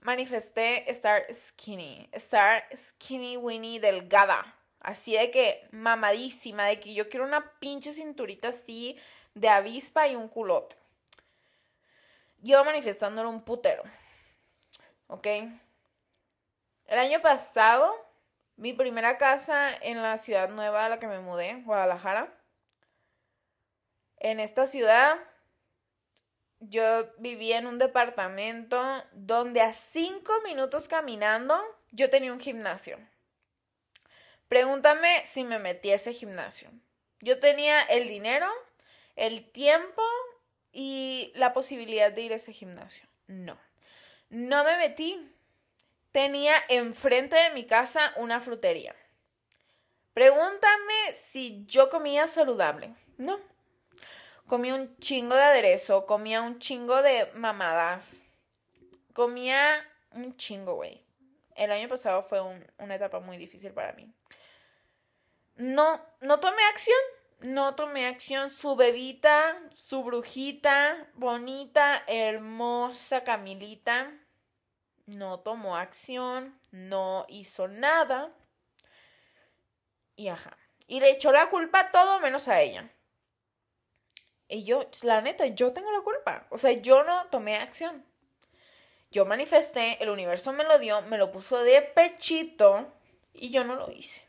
S1: manifesté estar skinny, estar skinny winnie delgada. Así de que mamadísima, de que yo quiero una pinche cinturita así de avispa y un culote. Yo manifestándolo un putero. ¿Ok? El año pasado, mi primera casa en la ciudad nueva a la que me mudé, Guadalajara. En esta ciudad, yo vivía en un departamento donde a cinco minutos caminando yo tenía un gimnasio. Pregúntame si me metí a ese gimnasio. Yo tenía el dinero, el tiempo y la posibilidad de ir a ese gimnasio. No. No me metí. Tenía enfrente de mi casa una frutería. Pregúntame si yo comía saludable. No. Comía un chingo de aderezo, comía un chingo de mamadas. Comía un chingo, güey. El año pasado fue una etapa muy difícil para mí no, no tomé acción. No tomé acción. Su bebita, su brujita, bonita, hermosa Camilita, no tomó acción, no hizo nada. Y ajá. Y le echó la culpa a todo menos a ella. Y yo, la neta, yo tengo la culpa. O sea, yo no tomé acción. Yo manifesté, el universo me lo dio, me lo puso de pechito y yo no lo hice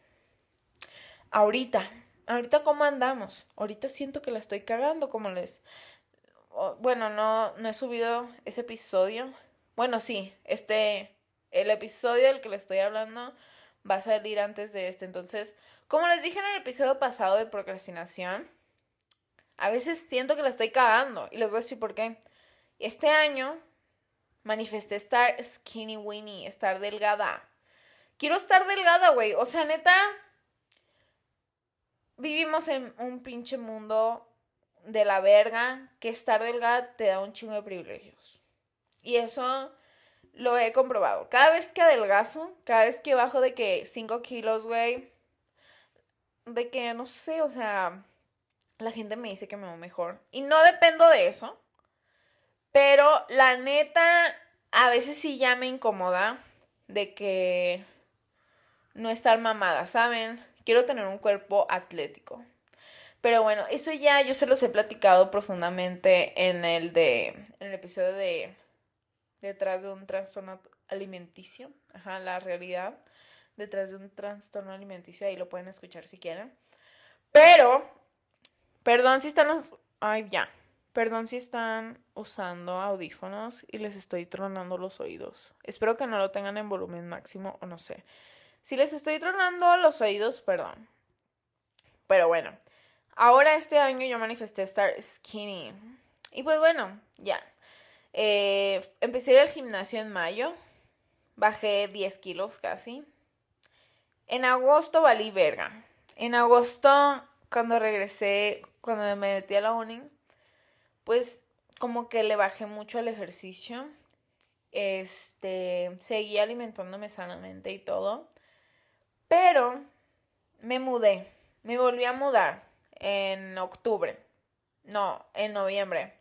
S1: ahorita, ahorita cómo andamos, ahorita siento que la estoy cagando, como les... Bueno, no, no he subido ese episodio. Bueno, sí, este, el episodio del que le estoy hablando va a salir antes de este. Entonces, como les dije en el episodio pasado de procrastinación, a veces siento que la estoy cagando y les voy a decir por qué. Este año manifesté estar skinny winnie, estar delgada. Quiero estar delgada, güey. O sea, neta, vivimos en un pinche mundo de la verga que estar delgada te da un chingo de privilegios. Y eso lo he comprobado. Cada vez que adelgazo, cada vez que bajo de que 5 kilos, güey, de que no sé, o sea, la gente me dice que me veo mejor. Y no dependo de eso. Pero la neta, a veces sí ya me incomoda de que no estar mamada, ¿saben? Quiero tener un cuerpo atlético. Pero bueno, eso ya yo se los he platicado profundamente en el de en el episodio de detrás de un trastorno alimenticio, ajá, la realidad detrás de un trastorno alimenticio, ahí lo pueden escuchar si quieren. Pero perdón si están los ay ya. Perdón si están usando audífonos y les estoy tronando los oídos. Espero que no lo tengan en volumen máximo o no sé. Si les estoy tronando los oídos, perdón. Pero bueno, ahora este año yo manifesté estar skinny. Y pues bueno, ya. Eh, empecé el gimnasio en mayo. Bajé 10 kilos casi. En agosto valí verga. En agosto, cuando regresé, cuando me metí a la uni, pues como que le bajé mucho al ejercicio. Este, seguí alimentándome sanamente y todo. Pero me mudé. Me volví a mudar en octubre. No, en noviembre.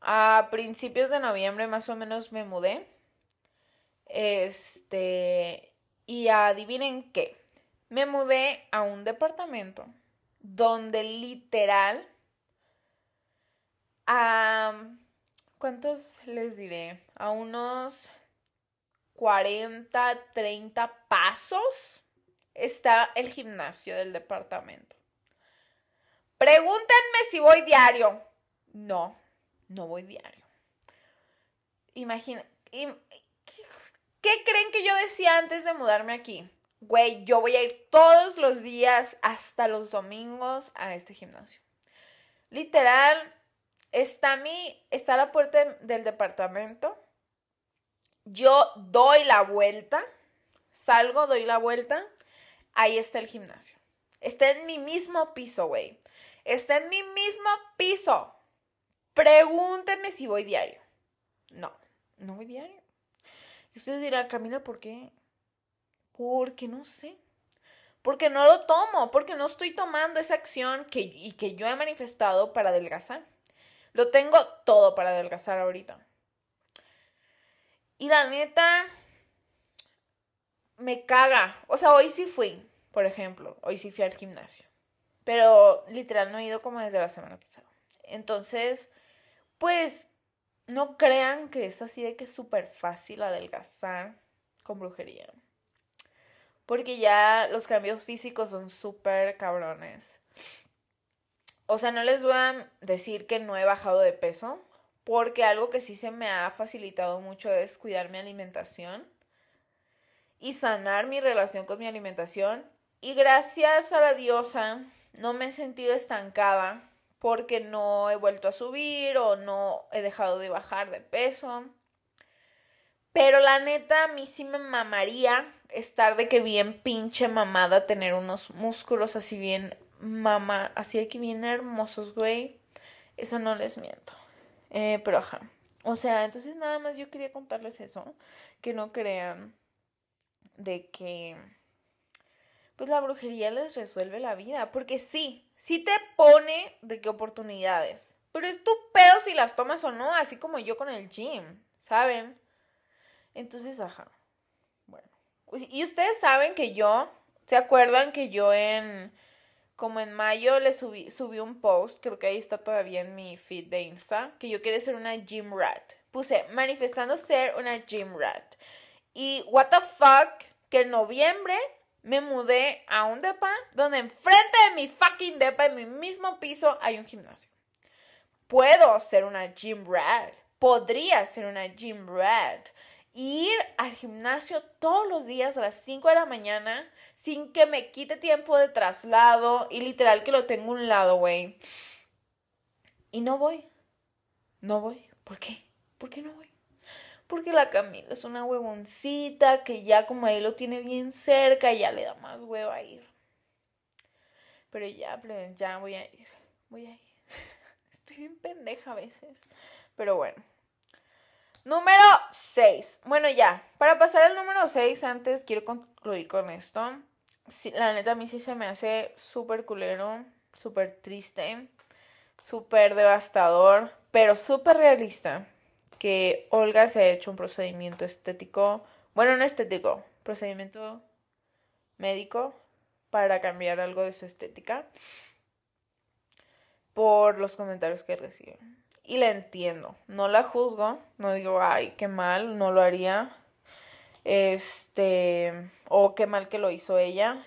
S1: A principios de noviembre más o menos me mudé. Este, y adivinen qué. Me mudé a un departamento donde literal a ¿cuántos les diré? A unos 40, 30 pasos está el gimnasio del departamento. Pregúntenme si voy diario. No, no voy diario. Imagina, ¿qué creen que yo decía antes de mudarme aquí? Güey, yo voy a ir todos los días hasta los domingos a este gimnasio. Literal, está mi, está la puerta del departamento. Yo doy la vuelta, salgo, doy la vuelta, ahí está el gimnasio. Está en mi mismo piso, güey. Está en mi mismo piso. Pregúntenme si voy diario. No, no voy diario. Y ustedes dirán, Camila, ¿por qué? Porque no sé. Porque no lo tomo, porque no estoy tomando esa acción que, y que yo he manifestado para adelgazar. Lo tengo todo para adelgazar ahorita. Y la neta, me caga. O sea, hoy sí fui, por ejemplo. Hoy sí fui al gimnasio. Pero literal no he ido como desde la semana pasada. Entonces, pues, no crean que es así de que es súper fácil adelgazar con brujería. Porque ya los cambios físicos son súper cabrones. O sea, no les voy a decir que no he bajado de peso, porque algo que sí se me ha facilitado mucho es cuidar mi alimentación y sanar mi relación con mi alimentación. Y gracias a la diosa no me he sentido estancada porque no he vuelto a subir o no he dejado de bajar de peso. Pero la neta, a mí sí me mamaría estar de que bien pinche mamada, tener unos músculos así bien mamá, así de que bien hermosos, güey. Eso no les miento. Eh, pero ajá. O sea, entonces nada más yo quería contarles eso. Que no crean de que pues la brujería les resuelve la vida. Porque sí, sí te pone de qué oportunidades. Pero es tu pedo si las tomas o no, así como yo con el gym, ¿saben? Entonces, ajá. Bueno. Y ustedes saben que yo, ¿se acuerdan que yo en como en mayo le subí, subí un post, creo que ahí está todavía en mi feed de Insta, que yo quería ser una gym rat. Puse manifestando ser una gym rat. Y what the fuck, que en noviembre me mudé a un depa donde enfrente de mi fucking depa, en mi mismo piso, hay un gimnasio. Puedo ser una gym rat. Podría ser una gym rat. ir al gimnasio todos los días a las 5 de la mañana sin que me quite tiempo de traslado y literal que lo tengo a un lado, güey. Y no voy. No voy. ¿Por qué? ¿Por qué no voy? Porque la Camila es una huevoncita que ya como ahí lo tiene bien cerca, ya le da más huevo a ir. Pero ya, ya voy a ir. Voy a ir. Estoy bien pendeja a veces. Pero bueno. Número 6. Bueno, ya. Para pasar al número 6, antes quiero concluir con esto. la neta, a mí sí se me hace súper culero, súper triste, súper devastador, pero súper realista que Olga se ha hecho un procedimiento estético. Bueno, no estético, procedimiento médico para cambiar algo de su estética por los comentarios que recibe. Y la entiendo, no la juzgo, no digo, ay, qué mal, no lo haría. Este, o qué mal que lo hizo ella,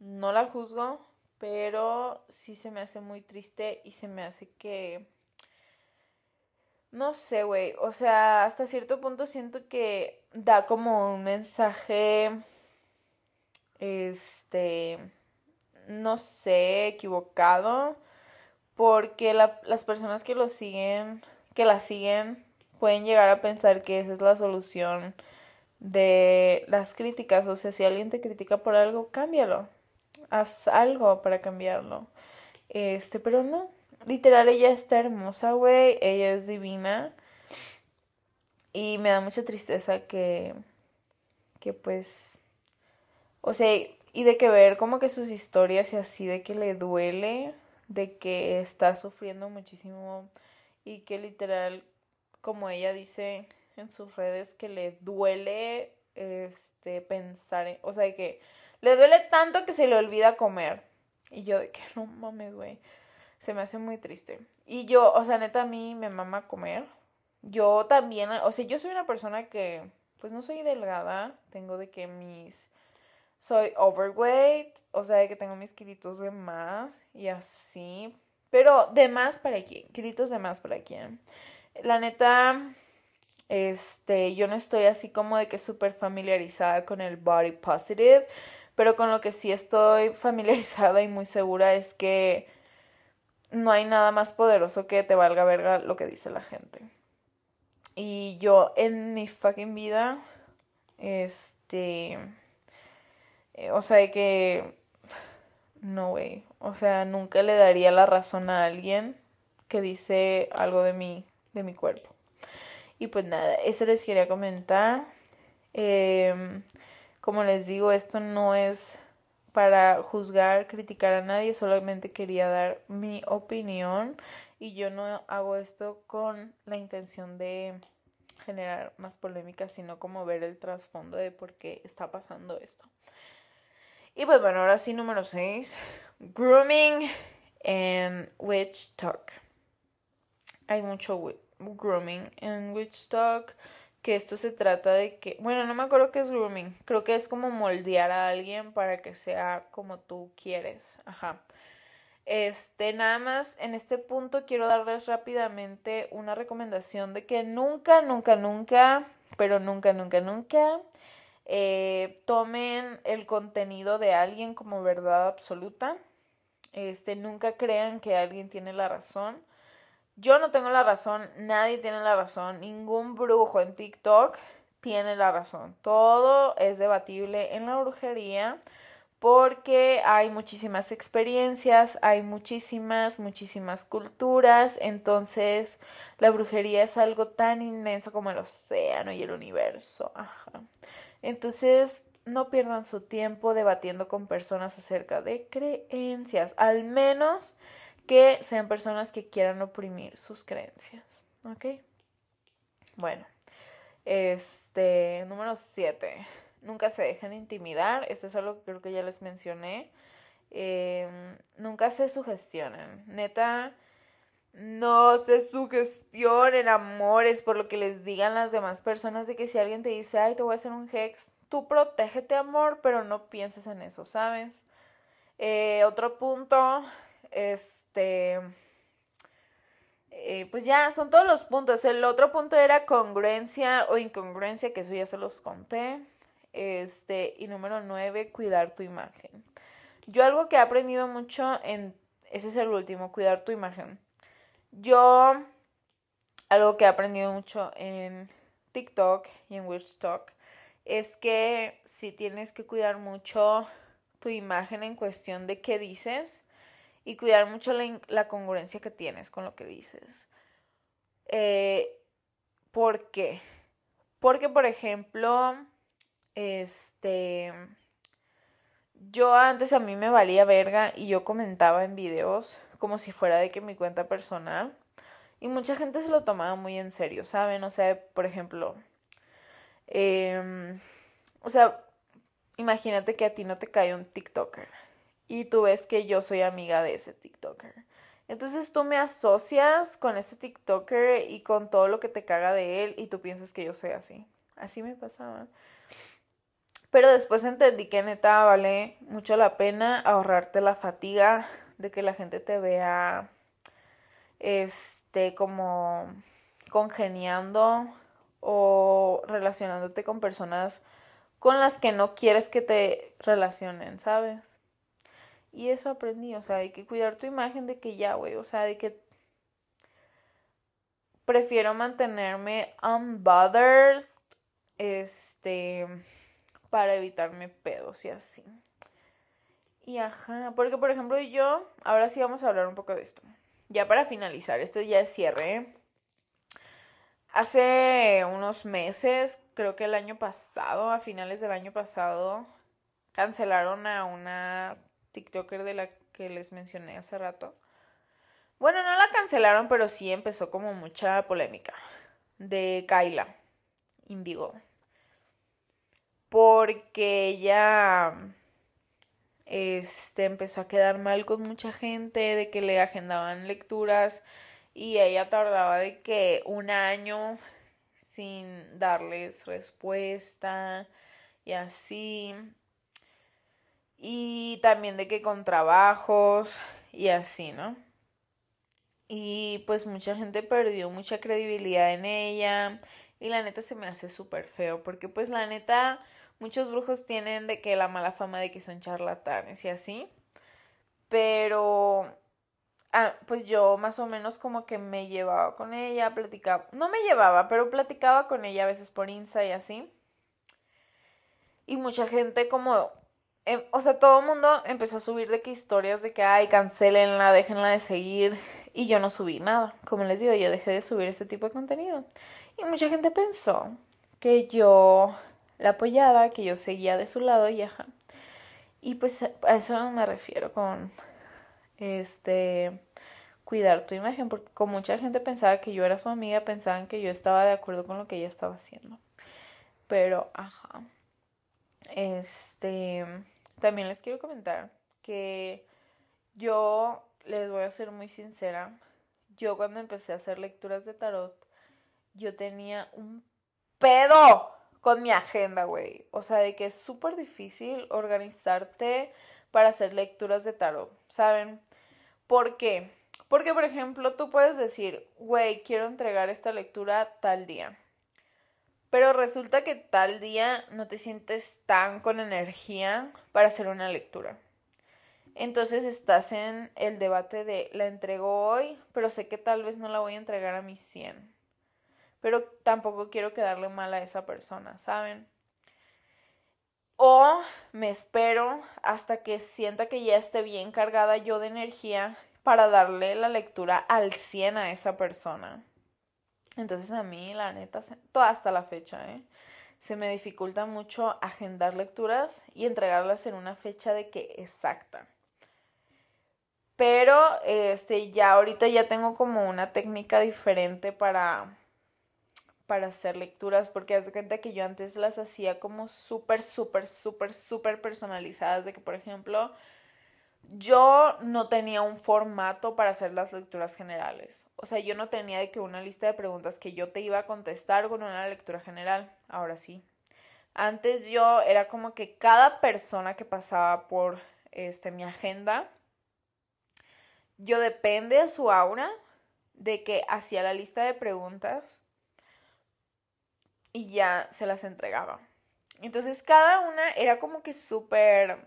S1: no la juzgo, pero sí se me hace muy triste y se me hace que no sé, güey, o sea, hasta cierto punto siento que da como un mensaje este, no sé, equivocado, porque las personas que lo siguen, que la siguen, pueden llegar a pensar que esa es la solución de las críticas. O sea, si alguien te critica por algo, cámbialo. Haz algo para cambiarlo. Este, pero no. Literal, ella está hermosa, güey. Ella es divina. Y me da mucha tristeza que, que pues o sea, y de que ver como que sus historias y así de que le duele, de que está sufriendo muchísimo y que literal, como ella dice en sus redes, que le duele este pensar en, o sea, de que le duele tanto que se le olvida comer. Y yo de que no mames, güey. Se me hace muy triste. Y yo, o sea, neta a mí me mama comer. Yo también, o sea, yo soy una persona que pues no soy delgada, tengo de que mis soy overweight, o sea, que tengo mis kilitos de más y así. Pero de más para quién, kilitos de más para quién. La neta, este, yo no estoy así como de que súper familiarizada con el body positive, pero con lo que sí estoy familiarizada y muy segura es que no hay nada más poderoso que te valga verga lo que dice la gente. Y yo en mi fucking vida, este eh, o sea, que... No, güey. O sea, nunca le daría la razón a alguien que dice algo de mí, de mi cuerpo. Y pues nada, eso les quería comentar. Em, como les digo, esto no es para juzgar, criticar a nadie, solamente quería dar mi opinión y yo no hago esto con la intención de generar más polémica, sino como ver el trasfondo de por qué está pasando esto. Y pues bueno, ahora sí, número 6. Grooming en Witch Talk. Hay mucho grooming en Witch Talk. Que esto se trata de que. Bueno, no me acuerdo qué es grooming. Creo que es como moldear a alguien para que sea como tú quieres. Ajá. Este, nada más en este punto quiero darles rápidamente una recomendación de que nunca, nunca, nunca, pero nunca, nunca, nunca eh, tomen el contenido de alguien como verdad absoluta. Este, nunca crean que alguien tiene la razón. Yo no tengo la razón, nadie tiene la razón, ningún brujo en TikTok tiene la razón. Todo es debatible en la brujería porque hay muchísimas experiencias, hay muchísimas, muchísimas culturas, entonces la brujería es algo tan inmenso como el océano y el universo. Entonces, no pierdan su tiempo debatiendo con personas acerca de creencias, al menos que sean personas que quieran oprimir sus creencias. ¿Ok? Bueno, este, número 7. Nunca se dejen intimidar. Esto es algo que creo que ya les mencioné. Em, nunca se sugestionen. Neta, no se sugestionen, amores, por lo que les digan las demás personas de que si alguien te dice, ay, te voy a hacer un hex, tú protégete, amor, pero no pienses en eso, ¿sabes? Eh, otro punto, este, eh, pues ya son todos los puntos. El otro punto era congruencia o incongruencia, que eso ya se los conté. Este, y número nueve, cuidar tu imagen. Yo algo que he aprendido mucho en, ese es el último, cuidar tu imagen. Yo, algo que he aprendido mucho en TikTok y en Talk es que si tienes que cuidar mucho tu imagen en cuestión de qué dices y cuidar mucho la, congruencia que tienes con lo que dices. Eh, ¿Por qué? Porque, por ejemplo, este, yo antes a mí me valía verga y yo comentaba en videos como si fuera de que mi cuenta personal. Y mucha gente se lo tomaba muy en serio, ¿saben? O sea, por ejemplo, eh, o sea, imagínate que a ti no te cae un TikToker y tú ves que yo soy amiga de ese TikToker. Entonces tú me asocias con ese TikToker y con todo lo que te caga de él y tú piensas que yo soy así. Así me pasaba. Pero después entendí que neta vale mucho la pena ahorrarte la fatiga de que la gente te vea este como congeniando o relacionándote con personas con las que no quieres que te relacionen, ¿sabes? Y eso aprendí, o sea, hay que cuidar tu imagen de que ya, güey, o sea, de que prefiero mantenerme unbothered, este, para evitarme pedos y así. Y ajá, porque por ejemplo yo, ahora sí vamos a hablar un poco de esto. Ya para finalizar, esto ya es cierre. ¿eh? Hace unos meses, creo que el año pasado, a finales del año pasado, cancelaron a una TikToker de la que les mencioné hace rato. Bueno, no la cancelaron, pero sí empezó como mucha polémica. De Kyla Indigo. Porque ella este, empezó a quedar mal con mucha gente, de que le agendaban lecturas y ella tardaba de que un año sin darles respuesta y así. Y también de que con trabajos y así, ¿no? Y pues mucha gente perdió mucha credibilidad en ella. Y la neta se me hace súper feo. Porque pues la neta, muchos brujos tienen de que la mala fama de que son charlatanes y así. Pero ah, pues yo más o menos como que me llevaba con ella, platicaba, no me llevaba, pero platicaba con ella a veces por Insta y así. Y mucha gente como, em, o sea, todo el mundo empezó a subir de que historias de que, ay, cancelenla, déjenla de seguir. Y yo no subí nada. Como les digo, yo dejé de subir ese tipo de contenido. Y mucha gente pensó que yo la apoyaba, que yo seguía de su lado y ajá. Y pues a eso me refiero con este, cuidar tu imagen, porque como mucha gente pensaba que yo era su amiga, pensaban que yo estaba de acuerdo con lo que ella estaba haciendo. Pero, ajá. Este, también les quiero comentar que yo les voy a ser muy sincera. Yo cuando empecé a hacer lecturas de tarot, yo tenía un pedo con mi agenda, güey. O sea, de que es súper difícil organizarte para hacer lecturas de tarot, ¿saben? ¿Por qué? Porque, por ejemplo, tú puedes decir, güey, quiero entregar esta lectura tal día. Pero resulta que tal día no te sientes tan con energía para hacer una lectura. Entonces estás en el debate de la entrego hoy, pero sé que tal vez no la voy a entregar a mis 100. Pero tampoco quiero quedarle mal a esa persona, ¿saben? O me espero hasta que sienta que ya esté bien cargada yo de energía para darle la lectura al 100 a esa persona. Entonces a mí, la neta, hasta la fecha, ¿eh? se me dificulta mucho agendar lecturas y entregarlas en una fecha de que exacta. Pero este ya ahorita ya tengo como una técnica diferente para para hacer lecturas, porque haz de cuenta que yo antes las hacía como súper, súper, súper, súper personalizadas, de que, por ejemplo, yo no tenía un formato para hacer las lecturas generales. O sea, yo no tenía de que una lista de preguntas que yo te iba a contestar con una lectura general. Ahora sí. Antes yo era como que cada persona que pasaba por este mi agenda, yo depende de su aura, de que hacía la lista de preguntas y ya se las entregaba. Entonces cada una era como que súper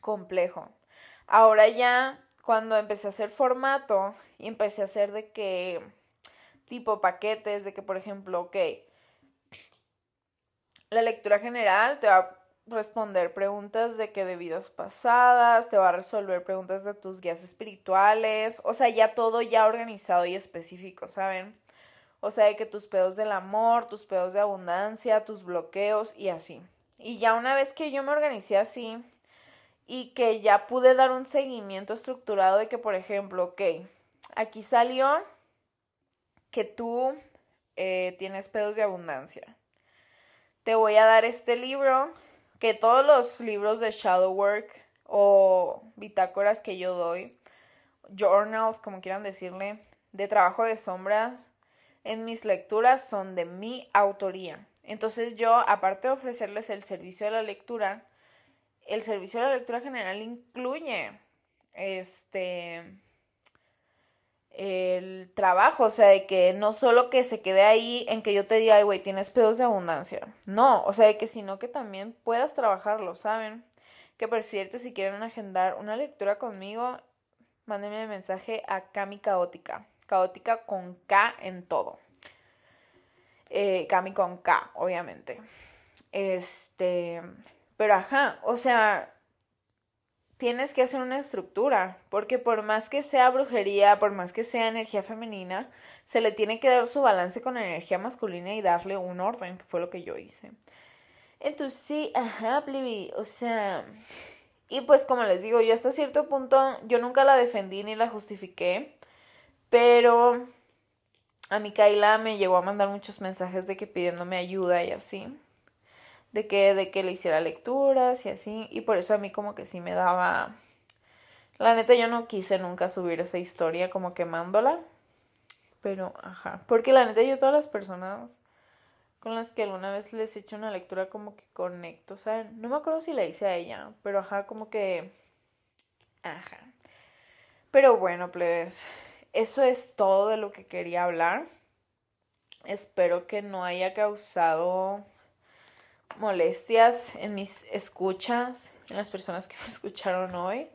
S1: complejo. Ahora ya cuando empecé a hacer formato y empecé a hacer de que tipo paquetes, de que por ejemplo, ok, la lectura general te va a responder preguntas de que de vidas pasadas, te va a resolver preguntas de tus guías espirituales, o sea, ya todo ya organizado y específico, ¿saben? O sea, de que tus pedos del amor, tus pedos de abundancia, tus bloqueos y así. Y ya una vez que yo me organicé así y que ya pude dar un seguimiento estructurado de que, por ejemplo, ok, aquí salió que tú eh, tienes pedos de abundancia. Te voy a dar este libro que todos los libros de shadow work o bitácoras que yo doy, journals, como quieran decirle, de trabajo de sombras, en mis lecturas son de mi autoría. Entonces yo, aparte de ofrecerles el servicio de la lectura, el servicio de la lectura general incluye este el trabajo, o sea, de que no solo que se quede ahí en que yo te diga, ay, güey, tienes pedos de abundancia. No, o sea, de que sino que también puedas trabajarlo, ¿saben? Que por cierto, si quieren agendar una lectura conmigo, mándenme mensaje a Cami Caótica. Caótica con K en todo. Eh, Cami con K, obviamente. Este, pero ajá, o sea, tienes que hacer una estructura, porque por más que sea brujería, por más que sea energía femenina, se le tiene que dar su balance con energía masculina y darle un orden, que fue lo que yo hice. Entonces, sí, ajá, plebi, o sea, y pues como les digo, yo hasta cierto punto, yo nunca la defendí ni la justifiqué, pero a Micaela me llegó a mandar muchos mensajes de que pidiéndome ayuda y así de que, de que le hiciera lecturas y así, y por eso a mí como que sí me daba... La neta yo no quise nunca subir esa historia como quemándola, pero ajá, porque la neta yo todas las personas con las que alguna vez les he hecho una lectura como que conecto, o sea, no me acuerdo si la hice a ella, pero ajá, como que... Ajá. Pero bueno, pues eso es todo de lo que quería hablar. Espero que no haya causado molestias en mis escuchas, en las personas que me escucharon hoy.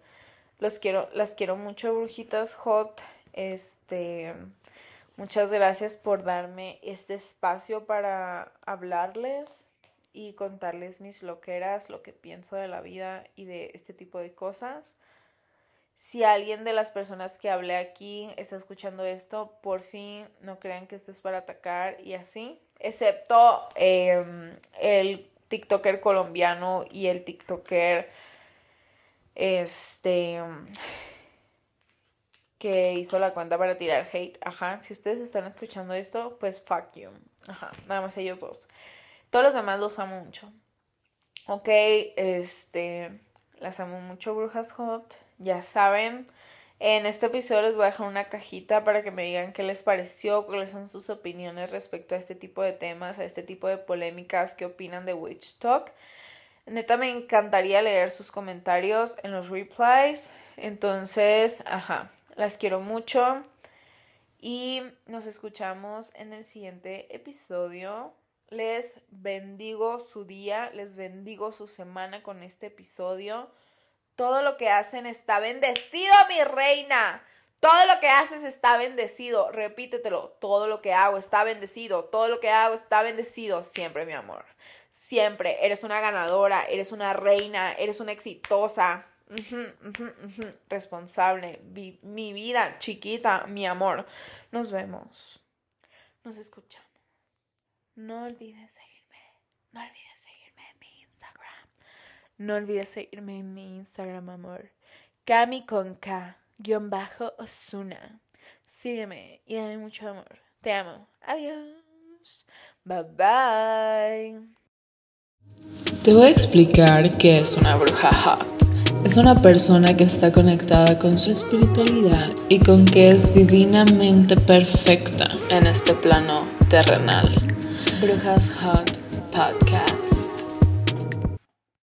S1: Los quiero, las quiero mucho, brujitas hot. Este, muchas gracias por darme este espacio para hablarles y contarles mis loqueras, lo que pienso de la vida y de este tipo de cosas. Si alguien de las personas que hablé aquí está escuchando esto, por fin no crean que esto es para atacar y así. Excepto em, el TikToker colombiano y el TikToker este que hizo la cuenta para tirar hate. Ajá, si ustedes están escuchando esto, pues fuck you. Ajá, nada más ellos dos. Todos los demás los amo mucho. Ok, este, las amo mucho, brujas hot. Ya saben, en este episodio les voy a dejar una cajita para que me digan qué les pareció, cuáles son sus opiniones respecto a este tipo de temas, a este tipo de polémicas, qué opinan de Witch Talk. Neta me encantaría leer sus comentarios en los replies. Entonces, ajá, las quiero mucho y nos escuchamos en el siguiente episodio. Les bendigo su día, les bendigo su semana con este episodio. Todo lo que hacen está bendecido, mi reina. Todo lo que haces está bendecido. Repítetelo. Todo lo que hago está bendecido. Todo lo que hago está bendecido. Siempre, mi amor. Siempre. Eres una ganadora. Eres una reina. Eres una exitosa. Responsable. mi vida chiquita. Mi amor. Nos vemos. Nos escuchamos. No olvides seguirme. No olvides seguirme. No olvides seguirme en mi Instagram, amor. Cami con K, guion bajo Osuna. Sígueme y dame mucho amor. Te amo. Adiós. Bye bye.
S2: Te voy a explicar qué es una bruja hot. Es una persona que está conectada con su espiritualidad y con que es divinamente perfecta en este plano terrenal. Brujas Hot Podcast.